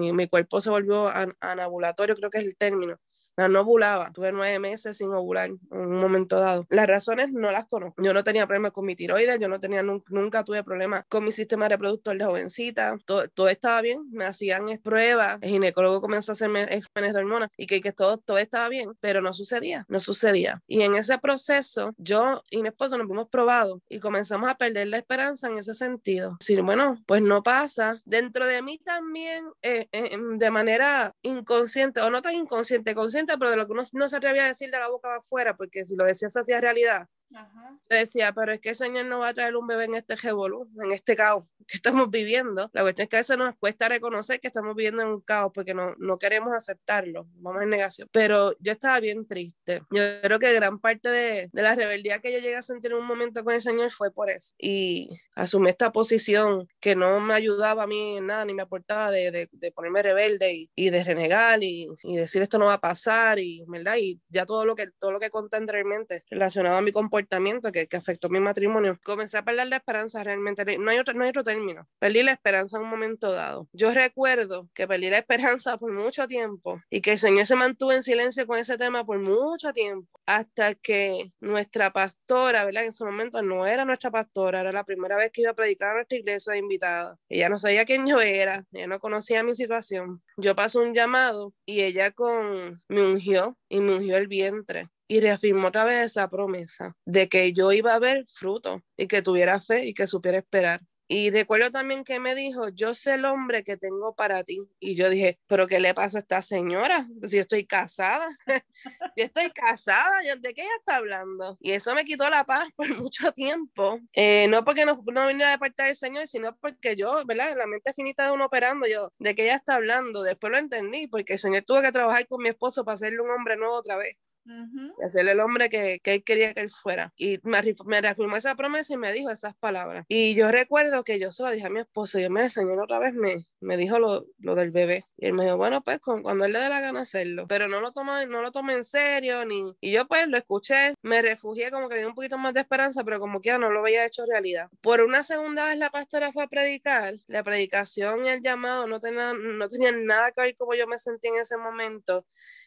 mi cuerpo se volvió an- anabulatorio, creo que es el término. No, ovulaba. Tuve nueve meses sin ovular en un momento dado. Las razones no las conozco. Yo no tenía problemas con mi tiroides, yo no tenía, nunca, tuve problemas con mi sistema reproductor de jovencita. Todo, todo estaba bien. Me hacían pruebas. El ginecólogo comenzó a hacerme exámenes de hormonas y que, que todo, todo estaba bien, pero no sucedía, no sucedía. Y en ese proceso, yo y mi esposo nos hemos probado y comenzamos a perder la esperanza en ese sentido. Decir, bueno, pues no pasa. Dentro de mí también, eh, eh, de manera inconsciente, o no tan inconsciente, consciente, pero de lo que uno no se atrevía a decir de la boca afuera, porque si lo decías hacía realidad, Ajá. Decía, pero es que el Señor no va a traer un bebé en este revolú, en este caos que estamos viviendo. La cuestión es que a veces nos cuesta reconocer que estamos viviendo en un caos porque no, no queremos aceptarlo, vamos en negación. Pero yo estaba bien triste. Yo creo que gran parte de, de la rebeldía que yo llegué a sentir en un momento con el Señor fue por eso. Y asumí esta posición que no me ayudaba a mí en nada, ni me aportaba de, de, de ponerme rebelde y, y de renegar y, y, decir esto no va a pasar y, ¿verdad? Y ya todo lo que, todo lo que conté anteriormente relacionado a mi comportamiento que, que, afectó mi matrimonio, comencé a perder la esperanza realmente. No hay, otro, no hay otro término. Perdí la esperanza en un momento dado. Yo recuerdo que perdí la esperanza por mucho tiempo y que el Señor se mantuvo en silencio con ese tema por mucho tiempo hasta que nuestra pastora, ¿verdad? En ese momento no era nuestra pastora, era la primera vez que iba a predicar a nuestra iglesia de invitada. Ella no sabía quién yo era, ella no conocía mi situación. Yo pasé un llamado y ella con me ungió y me ungió el vientre y reafirmó otra vez esa promesa de que yo iba a ver fruto y que tuviera fe y que supiera esperar. Y recuerdo también que me dijo, yo sé el hombre que tengo para ti. Y yo dije, pero ¿qué le pasa a esta señora? Si <laughs> yo estoy casada, yo estoy casada, ¿de qué ella está hablando? Y eso me quitó la paz por <laughs> mucho tiempo. Eh, no porque no, no viniera de parte del Señor, sino porque yo, ¿verdad? La mente finita de uno operando, yo, ¿de qué ella está hablando? Después lo entendí, porque el Señor tuvo que trabajar con mi esposo para hacerle un hombre nuevo otra vez. Uh hacerle el hombre que, que, él quería que él fuera. Y me, me, reafirmó esa promesa y me dijo esas palabras. Y yo recuerdo que yo se lo dije a mi esposo, y yo, me el Señor otra vez me, me dijo lo, lo, del bebé. Y él me dijo, bueno, pues con, cuando él le dé la gana hacerlo. Pero no lo tomé, no lo tomé en serio, ni... Y yo pues lo escuché, me refugié como que había un poquito más de esperanza, pero como quiera no lo había hecho realidad. Por una segunda vez la pastora fue a predicar. La predicación y el llamado no tenían, no tenían nada que ver como yo me sentí en ese momento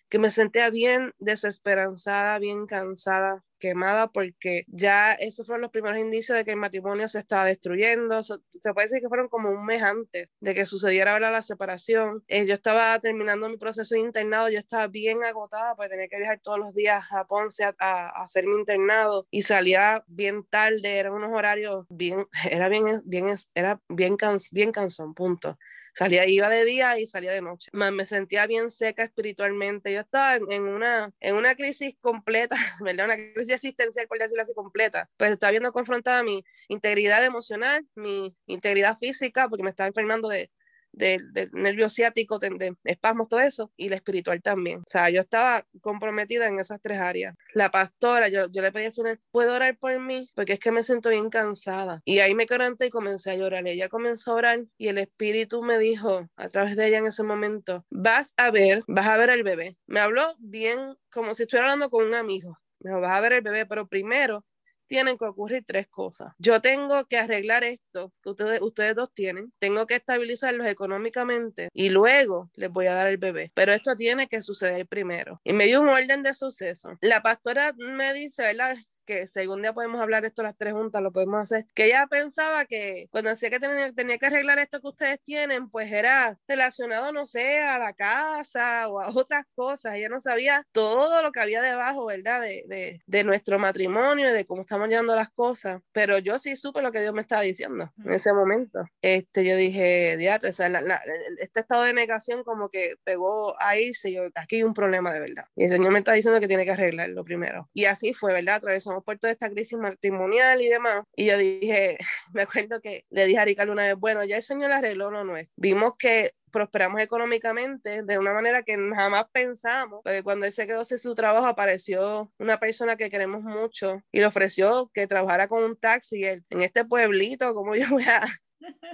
que me sentía bien desesperanzada, bien cansada, quemada, porque ya esos fueron los primeros indicios de que el matrimonio se estaba destruyendo. Se puede decir que fueron como un mes antes de que sucediera ahora la separación. Eh, yo estaba terminando mi proceso de internado, yo estaba bien agotada porque tenía que viajar todos los días a Ponce a, a, hacer mi internado y salía bien tarde, eran unos horarios bien, <laughs> era bien, bien, era bien, cans, bien cansón, punto. Salía, iba de día y salía de noche. Me sentía bien seca espiritualmente. Yo estaba en una, en una crisis completa, <laughs> ¿verdad? Una crisis existencial, por decirlo así, completa. Pues estaba viendo confrontada mi integridad emocional, mi integridad física, porque me estaba enfermando de, del, nervio ciático, de, espasmos, todo eso, y la espiritual también. O sea, yo estaba comprometida en esas tres áreas. La pastora, yo, yo le pedí al final, ¿puedo orar por mí? Porque es que me siento bien cansada. Y ahí me quebranté y comencé a llorar. Ella comenzó a orar y el espíritu me dijo, a través de ella en ese momento, vas a ver, vas a ver al bebé. Me habló bien como si estuviera hablando con un amigo. Me dijo, vas a ver el bebé, pero primero tienen que ocurrir tres cosas. Yo tengo que arreglar esto que ustedes, ustedes dos tienen, tengo que estabilizarlos económicamente y luego les voy a dar el bebé. Pero esto tiene que suceder primero. Y me dio un orden de suceso. La pastora me dice, ¿verdad? Que si algún día podemos hablar esto las tres juntas, lo podemos hacer, que ella pensaba que cuando decía que tenía, tenía, que arreglar esto que ustedes tienen, pues era relacionado, no sé, a la casa o a otras cosas. Ella no sabía todo lo que había debajo, ¿verdad? De, de, de nuestro matrimonio, de cómo estamos llevando las cosas. Pero yo sí supe lo que Dios me estaba diciendo en ese momento. Este, yo dije, diatre, o sea, la, la, este estado de negación como que pegó a irse, yo, aquí hay un problema de verdad. Y el Señor me está diciendo que tiene que arreglarlo primero. Y así fue, ¿verdad? Atravesamos por toda esta crisis matrimonial y demás. Y yo dije, <laughs> me acuerdo que le dije a Ricardo una vez, bueno, ya el Señor arregló lo nuestro. Vimos que prosperamos económicamente de una manera que jamás pensamos, porque cuando él se quedó sin su trabajo apareció una persona que queremos mucho y le ofreció que trabajara con un taxi él, en este pueblito, como yo voy a,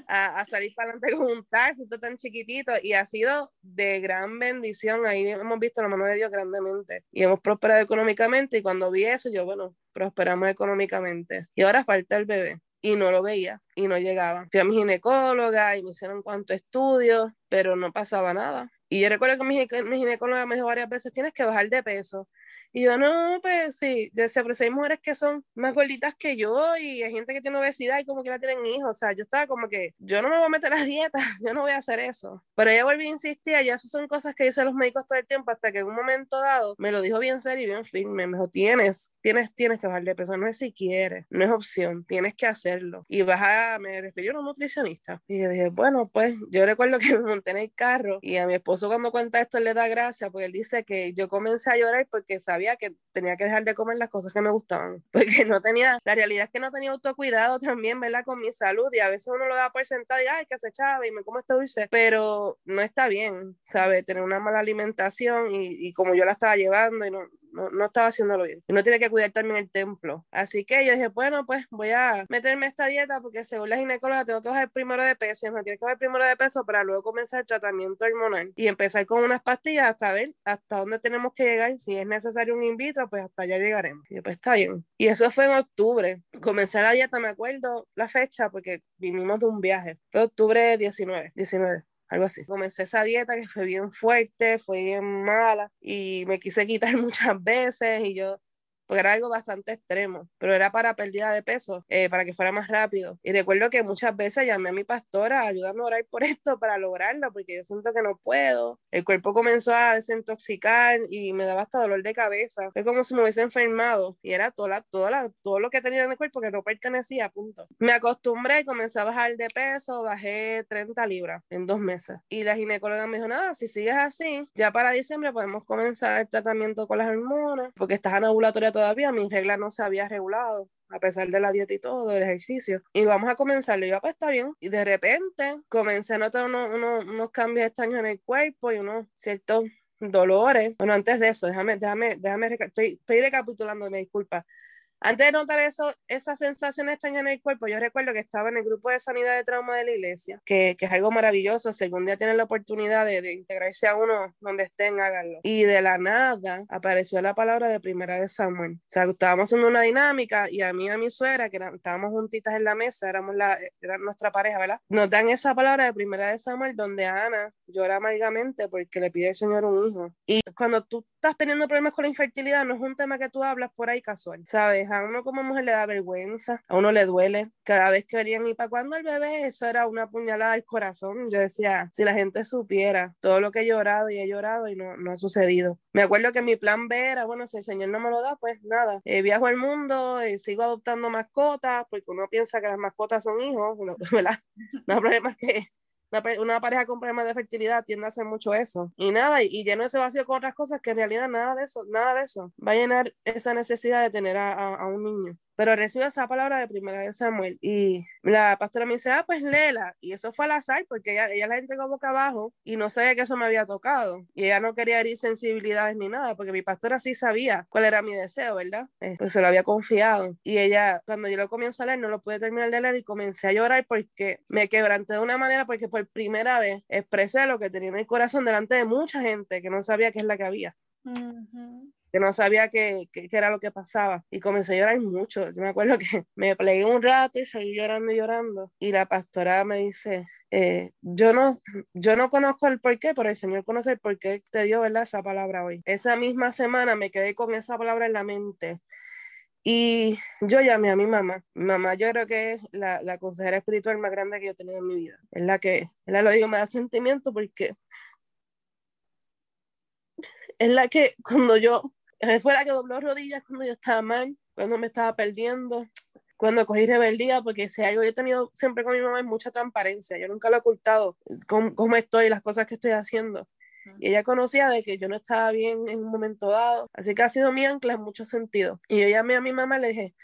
a, salir para adelante con un taxi, tan chiquitito, y ha sido de gran bendición. Ahí hemos visto la mano de Dios grandemente y hemos prosperado económicamente. Y cuando vi eso, yo, bueno, prosperamos económicamente. Y ahora falta el bebé. Y no lo veía y no llegaba. Fui a mi ginecóloga y me hicieron cuantos estudios, pero no pasaba nada. Y yo recuerdo que mi, mi ginecóloga me dijo varias veces, tienes que bajar de peso. Y yo, no, pues sí, yo sé, pero hay mujeres que son más gorditas que yo y hay gente que tiene obesidad y como que no tienen hijos. O sea, yo estaba como que, yo no me voy a meter a dieta, <laughs> yo no voy a hacer eso. Pero ella volvió a insistir, y eso son cosas que dicen los médicos todo el tiempo, hasta que en un momento dado me lo dijo bien serio y bien firme. Me dijo, tienes, tienes, tienes que bajar de peso, no es si quieres, no es opción, tienes que hacerlo. Y baja, me refirió a un nutricionista. Y yo dije, bueno, pues yo recuerdo que <laughs> me monté en el carro y a mi esposo cuando cuenta esto le da gracia porque él dice que yo comencé a llorar porque sabía que tenía que dejar de comer las cosas que me gustaban, <laughs> porque no tenía, la realidad es que no tenía autocuidado también, ¿verdad? Con mi salud y a veces uno lo da por sentado y, ay, que se echaba y me como este dulce, pero no está bien, ¿sabe? Tener una mala alimentación y, y como yo la estaba llevando y no, no, no estaba haciéndolo bien. Uno tiene que cuidar también el templo. Así que yo dije, bueno, pues voy a meterme esta dieta porque según la ginecóloga tengo que bajar primero de peso y me tiene que bajar primero de peso para luego comenzar el tratamiento hormonal y empezar con unas pastillas hasta ver hasta dónde tenemos que llegar. Si es necesario un in vitro, pues hasta allá llegaremos. Y pues está bien. Y eso fue en octubre. Comencé la dieta, me acuerdo la fecha porque vinimos de un viaje. Fue octubre 19, 19 algo así. Comencé esa dieta que fue bien fuerte, fue bien mala y me quise quitar <laughs> muchas veces y yo porque era algo bastante extremo, pero era para pérdida de peso, eh, para que fuera más rápido. Y recuerdo que muchas veces llamé a mi pastora, ayúdame a orar por <laughs> esto para lograrlo, porque yo siento que no puedo. El cuerpo comenzó a desintoxicar y me daba hasta dolor de cabeza. Fue como si me hubiese enfermado y era toda, toda todo lo que tenía en el cuerpo que no pertenecía, punto. Me acostumbré y comencé a bajar de peso, bajé 30 libras en dos meses. Y la ginecóloga me dijo, nada, si sigues así, ya para diciembre podemos comenzar el tratamiento con las hormonas, porque estás en ovulatoria todavía mi regla no se había regulado, a pesar de la dieta y todo, del ejercicio. Y vamos a comenzar. Yo, pues está bien. Y de repente comencé a notar unos, unos, cambios extraños en el cuerpo y unos ciertos dolores. Bueno, antes de eso, déjame, déjame, déjame, estoy, estoy recapitulando, me disculpa. Antes de notar eso, esa sensación extraña en el cuerpo, yo recuerdo que estaba en el grupo de sanidad de trauma de la iglesia, que, que es algo maravilloso. Si algún día tienen la oportunidad de, de, integrarse a uno donde estén, háganlo. Y de la nada apareció la palabra de primera de Samuel. O sea, estábamos haciendo una dinámica y a mí y a mi suegra, que estábamos juntitas en la mesa, éramos la, era nuestra pareja, ¿verdad? Nos dan esa palabra de primera de Samuel donde Ana llora amargamente porque le pide al Señor un hijo. Y cuando tú estás teniendo problemas con la infertilidad, no es un tema que tú hablas por ahí casual, ¿sabes? A uno como mujer le da vergüenza, a uno le duele. Cada vez que venían, ¿y para cuando el bebé? Eso era una puñalada al corazón. Yo decía, si la gente supiera todo lo que he llorado y he llorado y no, no ha sucedido. Me acuerdo que mi plan B era, bueno, si el Señor no me lo da, pues nada, eh, viajo al mundo y sigo adoptando mascotas, porque uno piensa que las mascotas son hijos, <laughs> ¿verdad? No hay problema que una, pareja con problemas de fertilidad tiende a hacer mucho eso. Y nada, y, lleno ese vacío con otras cosas que en realidad nada de eso, nada de eso va a llenar esa necesidad de tener a un niño pero recibe esa palabra de primera de Samuel y la pastora me dice, ah, pues léela, y eso fue al azar porque ella, ella la entregó boca abajo y no sabía que eso me había tocado y ella no quería herir sensibilidades ni nada porque mi pastora sí sabía cuál era mi deseo, ¿verdad? Eh, pues se lo había confiado y ella, cuando yo lo comienzo a leer, no lo pude terminar de leer y comencé a llorar porque me quebranté de una manera porque por primera vez expresé lo que tenía en el corazón delante de mucha gente que no sabía qué es la que había que no sabía qué, era lo que pasaba. Y comencé a llorar mucho. Yo me acuerdo que <laughs> me plegué un rato y seguí llorando y llorando. Y la pastora me dice, eh, yo, no, yo no conozco el por qué, pero el Señor conoce el por qué te dio ¿verdad? esa palabra hoy. Esa misma semana me quedé con esa palabra en la mente. Y yo llamé a mi mamá. Mi mamá yo creo que es la, la consejera espiritual más grande que yo he tenido en mi vida. Es la que, la lo digo, me da sentimiento porque es la que cuando yo fue la que dobló rodillas cuando yo estaba mal, cuando me estaba perdiendo, cuando cogí rebeldía, porque si algo yo he tenido siempre con mi mamá es mucha transparencia, yo nunca lo he ocultado, cómo, cómo estoy, las cosas que estoy haciendo. Y ella conocía de que yo no estaba bien en un momento dado, así que ha sido mi ancla en muchos sentidos. Y yo llamé a mi mamá y le dije,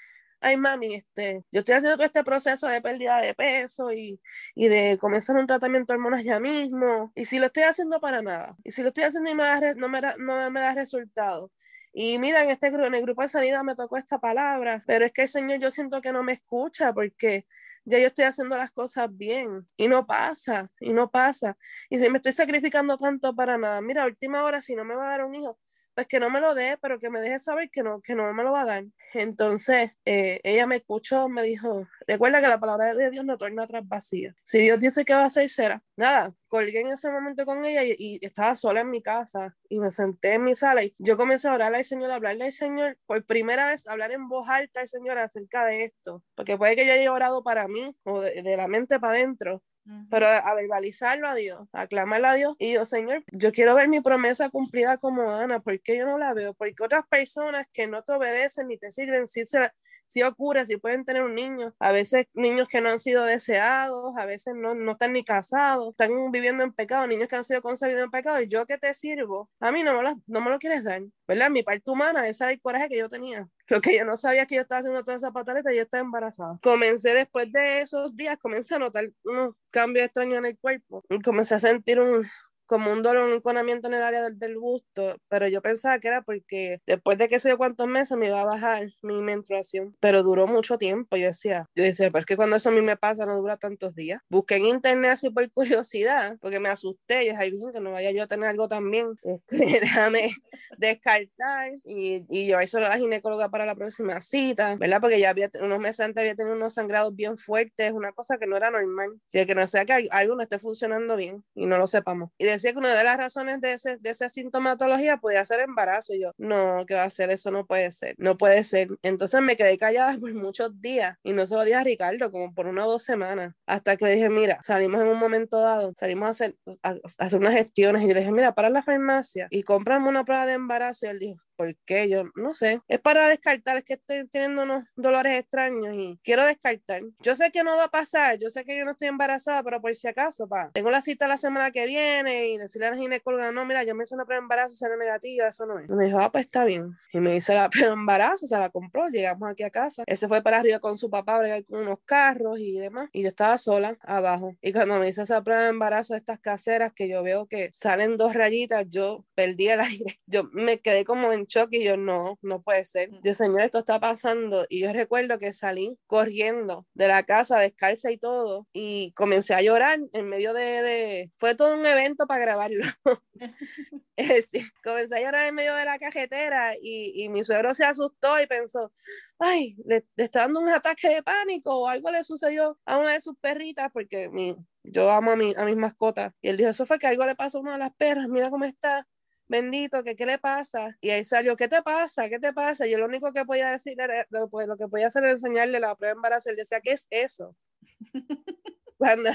ay mami, este, yo estoy haciendo todo este proceso de pérdida de peso y, y de comenzar un tratamiento de hormonas ya mismo, y si lo estoy haciendo para nada, y si lo estoy haciendo y me da, no, me da, no me da resultado, y mira, en, este, en el grupo de sanidad me tocó esta palabra, pero es que el Señor yo siento que no me escucha porque ya yo estoy haciendo las cosas bien y no pasa, y no pasa. Y si me estoy sacrificando tanto para nada, mira, última hora, si no me va a dar un hijo, pues que no me lo dé, pero que me deje saber que no, que no me lo va a dar. Entonces, eh, ella me escuchó, me dijo, recuerda que la palabra de Dios no torna atrás vacía. Si Dios dice que va a hacer, será. Nada, colgué en ese momento con ella y, estaba sola en mi casa y me senté en mi sala y yo comencé a orarle al Señor, a hablarle al Señor, por primera vez hablar en voz alta al Señor acerca de esto, porque puede que yo haya orado para mí o de, de la mente para adentro, pero a verbalizarlo a Dios, a clamarle a Dios. Y yo, Señor, yo quiero ver mi promesa cumplida como Ana, ¿por qué yo no la veo? Porque otras personas que no te obedecen ni te sirven, si se, si ocurre, si pueden tener un niño, a veces niños que no han sido deseados, a veces no, no están ni casados, están viviendo en pecado, niños que han sido concebidos en pecado, y yo que te sirvo, a mí no me no me lo quieres dar, ¿verdad? Mi parte humana, ese era el coraje que yo tenía. Lo que yo no sabía que yo estaba haciendo toda esa pataleta y yo estaba embarazada. Comencé después de esos días, comencé a notar unos cambios extraños en el cuerpo. Y comencé a sentir un, como un dolor, un enconamiento en el área del, del, busto, pero yo pensaba que era porque después de que sé yo cuántos meses me iba a bajar mi menstruación, pero duró mucho tiempo. Yo decía, yo decía, pero es que cuando eso a mí me pasa no dura tantos días. Busqué en internet así por <laughs> curiosidad, porque me asusté, y dije, ay, que no vaya yo a tener algo también, <laughs> este, déjame descartar y, y llevárselo a la ginecóloga para la próxima cita, ¿verdad? Porque ya había, unos meses antes había tenido unos sangrados bien fuertes, una cosa que no era normal, o sea, que no sea que algo no esté funcionando bien y no lo sepamos. Y decía que una de las razones de, ese, de esa sintomatología podía ser embarazo. Y yo, no, ¿qué va a ser? Eso no puede ser, no puede ser. Entonces me quedé callada <laughs> por muchos días y no se lo dije a Ricardo, como por una o dos semanas, hasta que le dije, mira, salimos en un momento dado, salimos a hacer, a, hacer unas gestiones y yo le dije, mira, para la farmacia y compramos una prueba de embarazo. Y él dijo, ¿por qué? Yo no sé. Es para descartar, es que estoy teniendo unos dolores extraños y quiero descartar. Yo sé que no va a pasar, yo sé que yo no estoy embarazada, pero por si acaso, pa, tengo la cita la semana que viene y decirle a la ginecóloga, no, mira, yo me hice una prueba de embarazo, sale negativa, eso no es. Me dijo, ah, pues está bien. Y me hice la <laughs> prueba de embarazo, se la compró, llegamos aquí a casa. Ese fue para arriba con su papá, bregar con unos carros y demás. Y yo estaba sola abajo. Y cuando me hice esa prueba de embarazo de estas caseras, que yo veo que salen dos rayitas, yo perdí el <laughs> aire. Yo me quedé como en shock y yo no, no puede ser. Yo, señor, esto está pasando. Y yo recuerdo que salí corriendo de la casa descalza y todo y comencé a llorar en medio de... de... Fue todo un evento para grabarlo. <laughs> sí, comencé a llorar en medio de la cajetera y, y mi suegro se asustó y pensó, ay, le, le, está dando un ataque de pánico o algo le sucedió a una de sus perritas porque mi, yo amo a, mi, a mis mascotas. Y él dijo, eso fue que algo le pasó a una de las perras, mira cómo está bendito, que qué le pasa. Y ahí salió, ¿qué te pasa? ¿Qué te pasa? Y yo lo único que podía decir era, lo, pues, lo que podía hacer era enseñarle la prueba de embarazo. Él decía, ¿qué es eso? <laughs> cuando,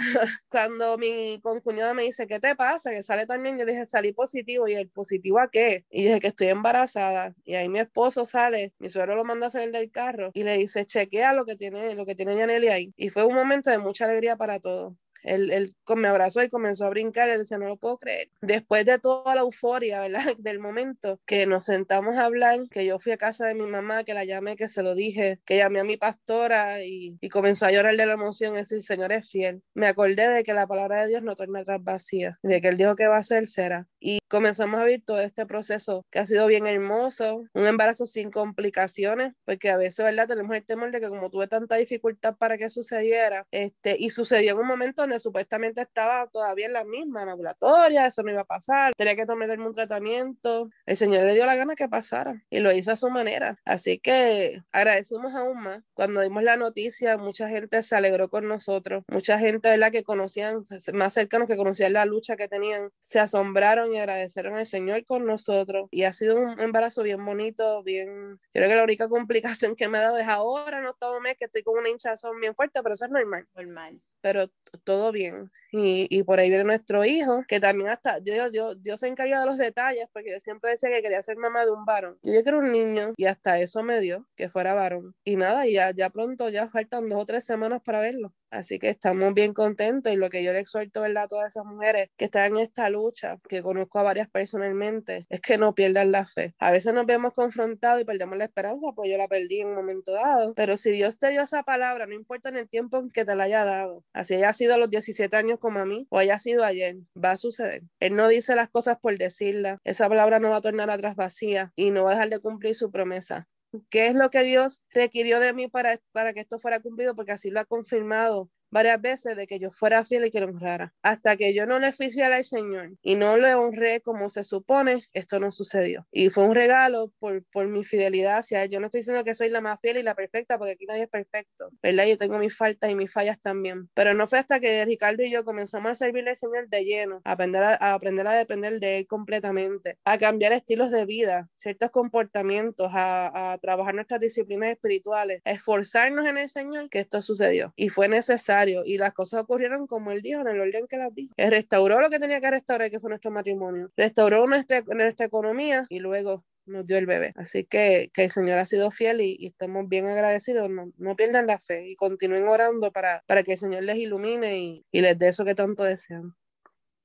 cuando mi concuñada me dice, ¿qué te pasa? Que sale también, yo dije, salí positivo. ¿Y el positivo a qué? Y dije que estoy embarazada. Y ahí mi esposo sale, mi suegro lo manda a salir del carro y le dice, chequea lo que tiene, lo que tiene Yaneli ahí. Y fue un momento de mucha alegría para todos. Él, él, me abrazó y comenzó a brincar, él decía, no lo puedo creer. Después de toda la euforia, ¿verdad? <laughs> Del momento que nos sentamos a hablar, que yo fui a casa de mi mamá, que la llamé, que se lo dije, que llamé a mi pastora y, y comenzó a llorar de la emoción, es decir, Señor es fiel. Me acordé de que la palabra de Dios no torna atrás vacía, de que Él dijo que va a ser, será. Y comenzamos a vivir todo este proceso que ha sido bien hermoso, un embarazo sin complicaciones, porque a veces, ¿verdad? Tenemos el temor de que como tuve tanta dificultad para que sucediera, este, y sucedió en un momento donde supuestamente estaba todavía en la misma en ambulatoria, eso no iba a pasar, tenía que tomarme un tratamiento. El Señor le dio la gana que pasara y lo hizo a su manera. Así que agradecemos aún más. Cuando dimos la noticia, mucha gente se alegró con nosotros, mucha gente, ¿verdad? Que conocían, más cercanos que conocían la lucha que tenían, se asombraron y agradecieron al Señor con nosotros. Y ha sido un embarazo bien bonito, bien. creo que la única <laughs> complicación que me ha dado es ahora, no todo mes, que estoy con una hinchazón bien fuerte, pero eso es normal. Normal pero todo bien. Y, y, por ahí viene nuestro hijo, que también hasta Dios, Dios, Dios se encarga de los detalles, porque yo siempre decía que quería ser mamá de un varón. Yo, yo quiero un niño y hasta eso me dio, que fuera varón. Y nada, ya, ya pronto, ya faltan dos o tres semanas para verlo. Así que estamos bien contentos y lo que yo le exhorto ¿verdad? a todas esas mujeres que están en esta lucha, que conozco a varias personalmente, es que no pierdan la fe. A veces nos vemos confrontados y perdemos la esperanza, pues yo la perdí en un momento dado, pero si Dios te dio esa palabra, no importa en el tiempo en que te la haya dado, así haya sido a los 17 años como a mí o haya sido ayer, va a suceder. Él no dice las cosas por decirlas, esa palabra no va a tornar atrás vacía y no va a dejar de cumplir su promesa. Qué es lo que Dios requirió de mí para, para que esto fuera cumplido, porque así lo ha confirmado varias veces de que yo fuera fiel y que lo honrara. Hasta que yo no le fui fiel al Señor y no le honré como se supone, esto no sucedió. Y fue un regalo por, por mi fidelidad hacia él. Yo no estoy diciendo que soy la más fiel y la perfecta, porque aquí nadie es perfecto, ¿verdad? Yo tengo mis faltas y mis fallas también. Pero no fue hasta que Ricardo y yo comenzamos a servirle al Señor de lleno, a aprender a, a aprender a depender de Él completamente, a cambiar estilos de vida, ciertos comportamientos, a, a trabajar nuestras disciplinas espirituales, a esforzarnos en el Señor, que esto sucedió. Y fue necesario. Y las cosas ocurrieron como Él dijo, en el orden que las dijo. Él restauró lo que tenía que restaurar, que fue nuestro matrimonio. Restauró nuestra, nuestra economía y luego nos dio el bebé. Así que, que el Señor ha sido fiel y, y estamos bien agradecidos. No, no, pierdan la fe y continúen orando para, para que el Señor les ilumine y, y les dé eso que tanto desean.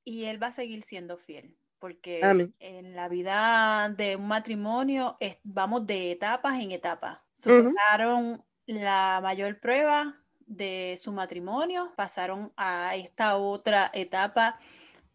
Y Él va a seguir siendo fiel porque Amén. en la vida de un matrimonio es, vamos de etapas en etapas. Superaron la mayor prueba de su matrimonio, pasaron a esta otra etapa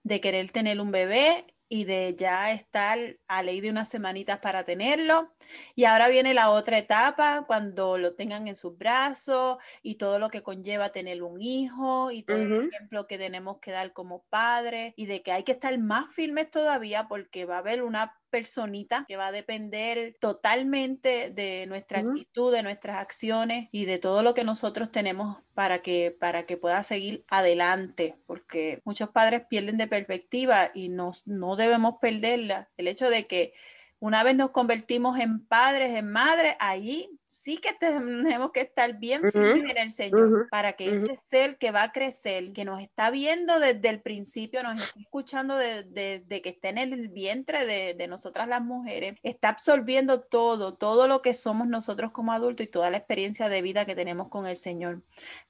de querer tener un bebé y de ya estar a ley de unas semanitas para tenerlo. Y ahora viene la otra etapa cuando lo tengan en sus brazos y todo lo que conlleva tener un hijo y todo el Ujú. ejemplo que tenemos que dar como padres y de que hay que estar más firmes todavía porque va a haber una personita que va a depender totalmente de nuestra actitud, de nuestras acciones y de todo lo que nosotros tenemos para que, para que pueda seguir adelante, porque muchos padres pierden de perspectiva y nos, no debemos perderla. El hecho de que una vez nos convertimos en padres, en madres, ahí sí que tenemos que estar bien firmes en el Señor para que ujú. ese ser que va a crecer, que nos está viendo desde el principio, nos está escuchando de, de- de que está en el vientre de, de nosotras las mujeres, está absorbiendo todo, todo lo que somos nosotros como adultos y toda la experiencia de vida que tenemos con el Señor.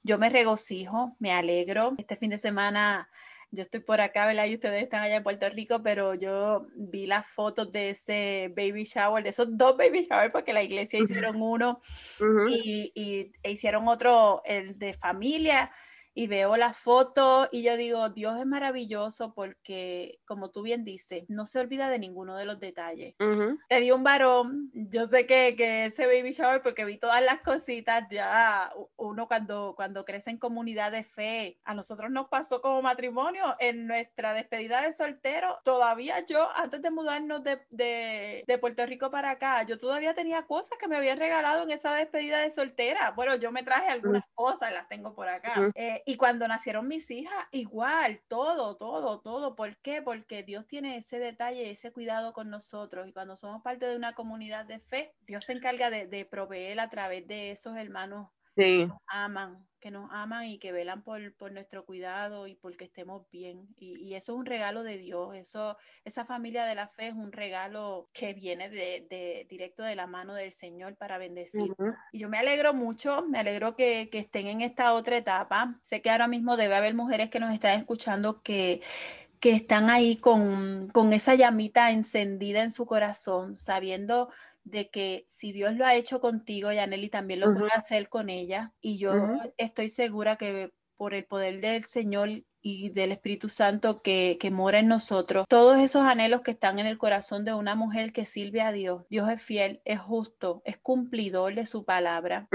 Yo me regocijo, me alegro. Este fin de semana yo estoy por acá, ¿verdad? Y ustedes están allá en Puerto Rico, pero yo vi las fotos de ese baby shower, de esos dos baby showers, porque la iglesia hicieron uno Ujú. y, y- e hicieron otro, el de familia, y veo la foto y yo digo, Dios es maravilloso porque, como tú bien dices, no se olvida de ninguno de los detalles. Ujú. Te dio un varón, yo sé que, que ese baby shower, porque vi todas las cositas, ya uno cuando, cuando crece en comunidad de fe, a nosotros nos pasó como matrimonio en nuestra despedida de soltero, todavía yo, antes de mudarnos de, de, de Puerto Rico para acá, yo todavía tenía cosas que me habían regalado en esa despedida de soltera. Bueno, yo me traje algunas cosas, las tengo por acá. Ujú. Eh, y cuando nacieron mis hijas, igual, todo, todo, todo. ¿Por qué? Porque Dios tiene ese detalle, ese cuidado con nosotros. Y cuando somos parte de una comunidad de fe, Dios se encarga de, de proveer a través de esos hermanos Sí. nos aman, que nos aman y que velan por, por nuestro cuidado y porque estemos bien. Y, y eso es un regalo de Dios. Eso, esa familia de la fe es un regalo que viene de, de- directo de la mano del Señor para bendecir. Y yo me alegro mucho, me alegro que, que estén en esta otra etapa. Sé que ahora mismo debe haber mujeres que nos están escuchando que, que están ahí con, con esa llamita encendida en su corazón, sabiendo de que si Dios lo ha hecho contigo, Yaneli también lo Ujú. puede hacer con ella. Y yo estoy segura que por el poder del Señor y del Espíritu Santo que, que mora en nosotros, todos esos anhelos que están en el corazón de una mujer que sirve a Dios, Dios es fiel, es justo, es cumplidor de su palabra.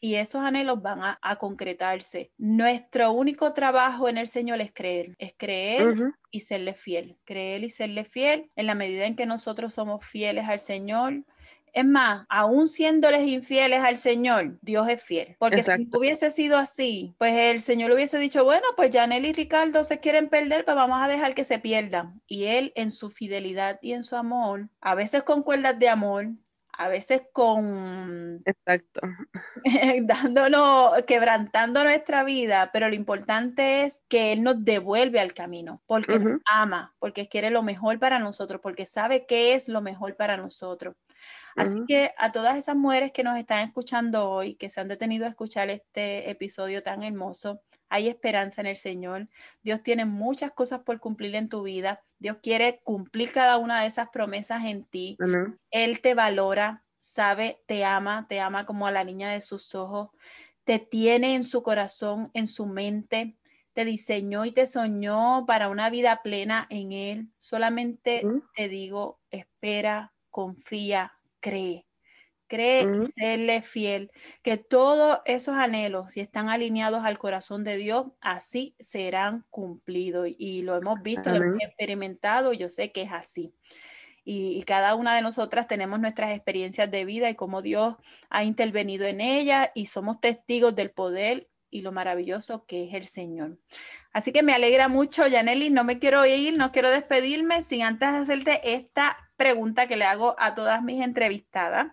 Y esos anhelos van a, a concretarse. Nuestro único trabajo en el Señor es creer, es creer Ujú. y serle fiel, creer y serle fiel en la medida en que nosotros somos fieles al Señor. Es más, aún siéndoles infieles al Señor, Dios es fiel. Porque si Exacto. hubiese sido así, pues el Señor hubiese dicho, bueno, pues Janel y Ricardo se quieren perder, pues vamos a dejar que se pierdan. Y Él en su fidelidad y en su amor, a veces con cuerdas de amor, a veces con Exacto. <laughs> dándonos, quebrantando nuestra vida, pero lo importante es que Él nos devuelve al camino, porque nos ama, porque quiere lo mejor para nosotros, porque sabe qué es lo mejor para nosotros. Así que a todas esas mujeres que nos están escuchando hoy, que se han detenido a escuchar este episodio tan hermoso, hay esperanza en el Señor. Dios tiene muchas cosas por cumplir en tu vida. Dios quiere cumplir cada una de esas promesas en ti. Él te valora, sabe, te ama, te ama como a la niña de sus ojos, te tiene en su corazón, en su mente, te diseñó y te soñó para una vida plena en Él. Solamente te digo, espera, confía, cree. cree y serle fiel, que todos esos anhelos, si están alineados al corazón de Dios, así serán cumplidos. Y lo hemos visto, lo hemos experimentado, yo sé que es así. Y, cada una de nosotras tenemos nuestras experiencias de vida y cómo Dios ha intervenido en ellas y somos testigos del poder y lo maravilloso que es el Señor. Así que me alegra mucho, Yaneli, no me quiero ir, no quiero despedirme sin antes hacerte esta pregunta que le hago a todas mis entrevistadas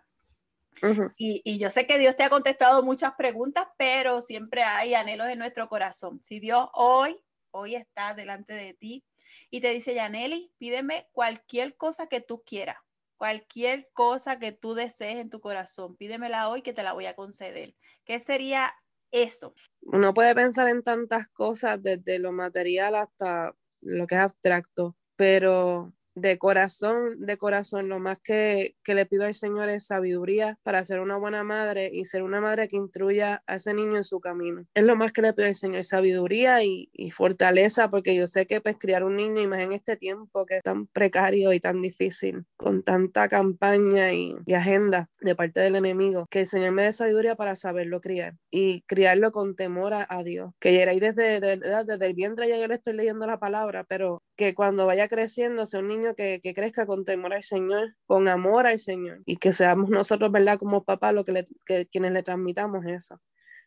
y, yo sé que Dios te ha contestado muchas preguntas, pero siempre hay anhelos en nuestro corazón. Si Dios hoy, hoy está delante de ti y te dice, Yaneli, pídeme cualquier cosa que tú quieras, cualquier cosa que tú desees en tu corazón, pídemela hoy que te la voy a conceder. ¿Qué sería eso? Uno puede pensar en tantas cosas, desde lo material hasta lo que es abstracto, pero de corazón, de corazón, lo más que, que, le pido al Señor es sabiduría para ser una buena madre y ser una madre que instruya a ese niño en su camino. Es lo más que le pido al Señor, sabiduría y, y fortaleza, porque yo sé que pues criar un niño, y más en este tiempo que es tan precario y tan difícil, con tanta campaña y, agenda de parte del enemigo, que el Señor me dé sabiduría para saberlo criar y criarlo con temor a, Dios. Que ya desde, desde, desde el vientre ya yo le estoy leyendo la palabra, pero que cuando vaya creciendo sea un niño que, crezca con temor al Señor, con amor al Señor, y que seamos nosotros, ¿verdad? Como papá, lo que, le, quienes le transmitamos eso.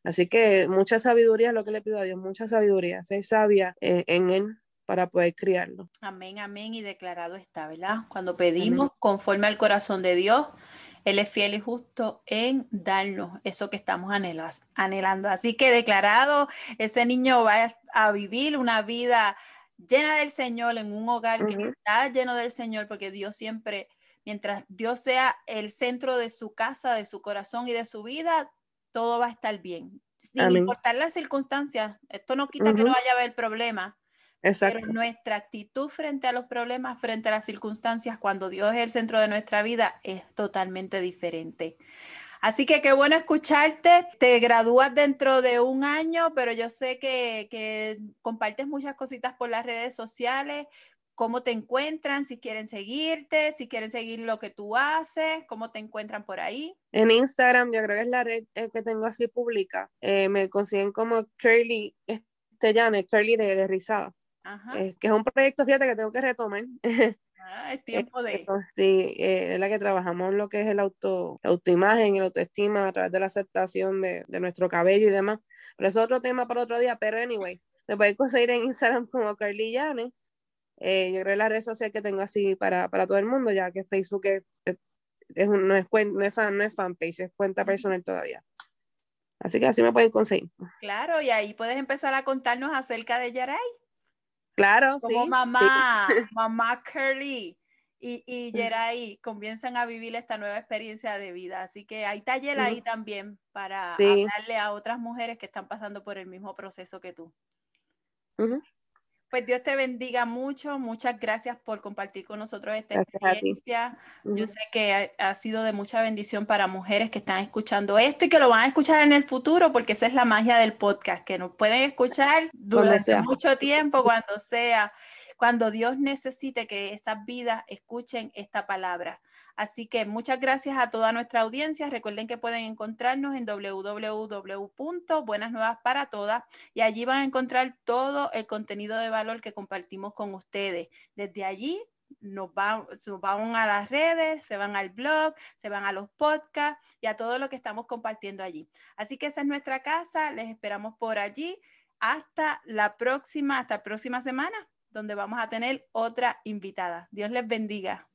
Así que mucha sabiduría es lo que le pido a Dios, mucha sabiduría, ser sabia eh, en Él para poder criarlo. Amén, amén, y declarado está, ¿verdad? Cuando pedimos conforme al corazón de Dios, Él es fiel y justo en darnos eso que estamos anhelando. Así que declarado, ese niño va a vivir una vida llena del Señor, en un hogar que está lleno del Señor, porque Dios siempre, mientras Dios sea el centro de su casa, de su corazón y de su vida, todo va a estar bien. Sin importar las circunstancias, esto no quita que no haya haber problema. Pero nuestra actitud frente a los problemas, frente a las circunstancias, cuando Dios es el centro de nuestra vida, es totalmente diferente. Así que qué bueno escucharte. Te gradúas dentro de un año, pero yo sé que, compartes muchas cositas por las redes sociales. ¿Cómo te encuentran? Si quieren seguirte, si quieren seguir lo que tú haces, ¿cómo te encuentran por ahí? En Instagram, yo creo que es la red eh, que tengo así pública. Eh, me consiguen como Curly Estellane, Curly de, de Rizada. Ajá. que es un proyecto, fíjate, que tengo que retomar. <laughs> Ah, es tiempo de. Sí, eh, es la que trabajamos en lo que es el auto, la autoimagen, el autoestima a través de la aceptación de, de nuestro cabello y demás. Pero es otro tema para otro día, pero anyway, me pueden conseguir en Instagram como Carly Yane. Eh, yo creo que la red social que tengo así para, para todo el mundo, ya que Facebook es, es, no, es, no, es fan, no es fanpage, es cuenta personal todavía. Así que así me pueden conseguir. Claro, y ahí puedes empezar a contarnos acerca de Yaray. Claro, Como mamá, <laughs> mamá Curly y, y comienzan a vivir esta nueva experiencia de vida. Así que hay taller ahí también para hablarle a otras mujeres que están pasando por el mismo proceso que tú. Pues Dios te bendiga mucho. Muchas gracias por compartir con nosotros esta experiencia. Yo sé que ha, sido de mucha bendición para mujeres que están escuchando esto y que lo van a escuchar en el futuro, porque esa es la magia del podcast, que nos pueden escuchar durante mucho tiempo, cuando sea cuando Dios necesite que esas vidas escuchen esta palabra. Así que muchas gracias a toda nuestra audiencia. Recuerden que pueden encontrarnos en www.buenasnuevasparatodas y allí van a encontrar todo el contenido de valor que compartimos con ustedes. Desde allí nos van, van, a las redes, se van al blog, se van a los podcasts y a todo lo que estamos compartiendo allí. Así que esa es nuestra casa, les esperamos por allí. Hasta la próxima, hasta la próxima semana donde vamos a tener otra invitada. Dios les bendiga.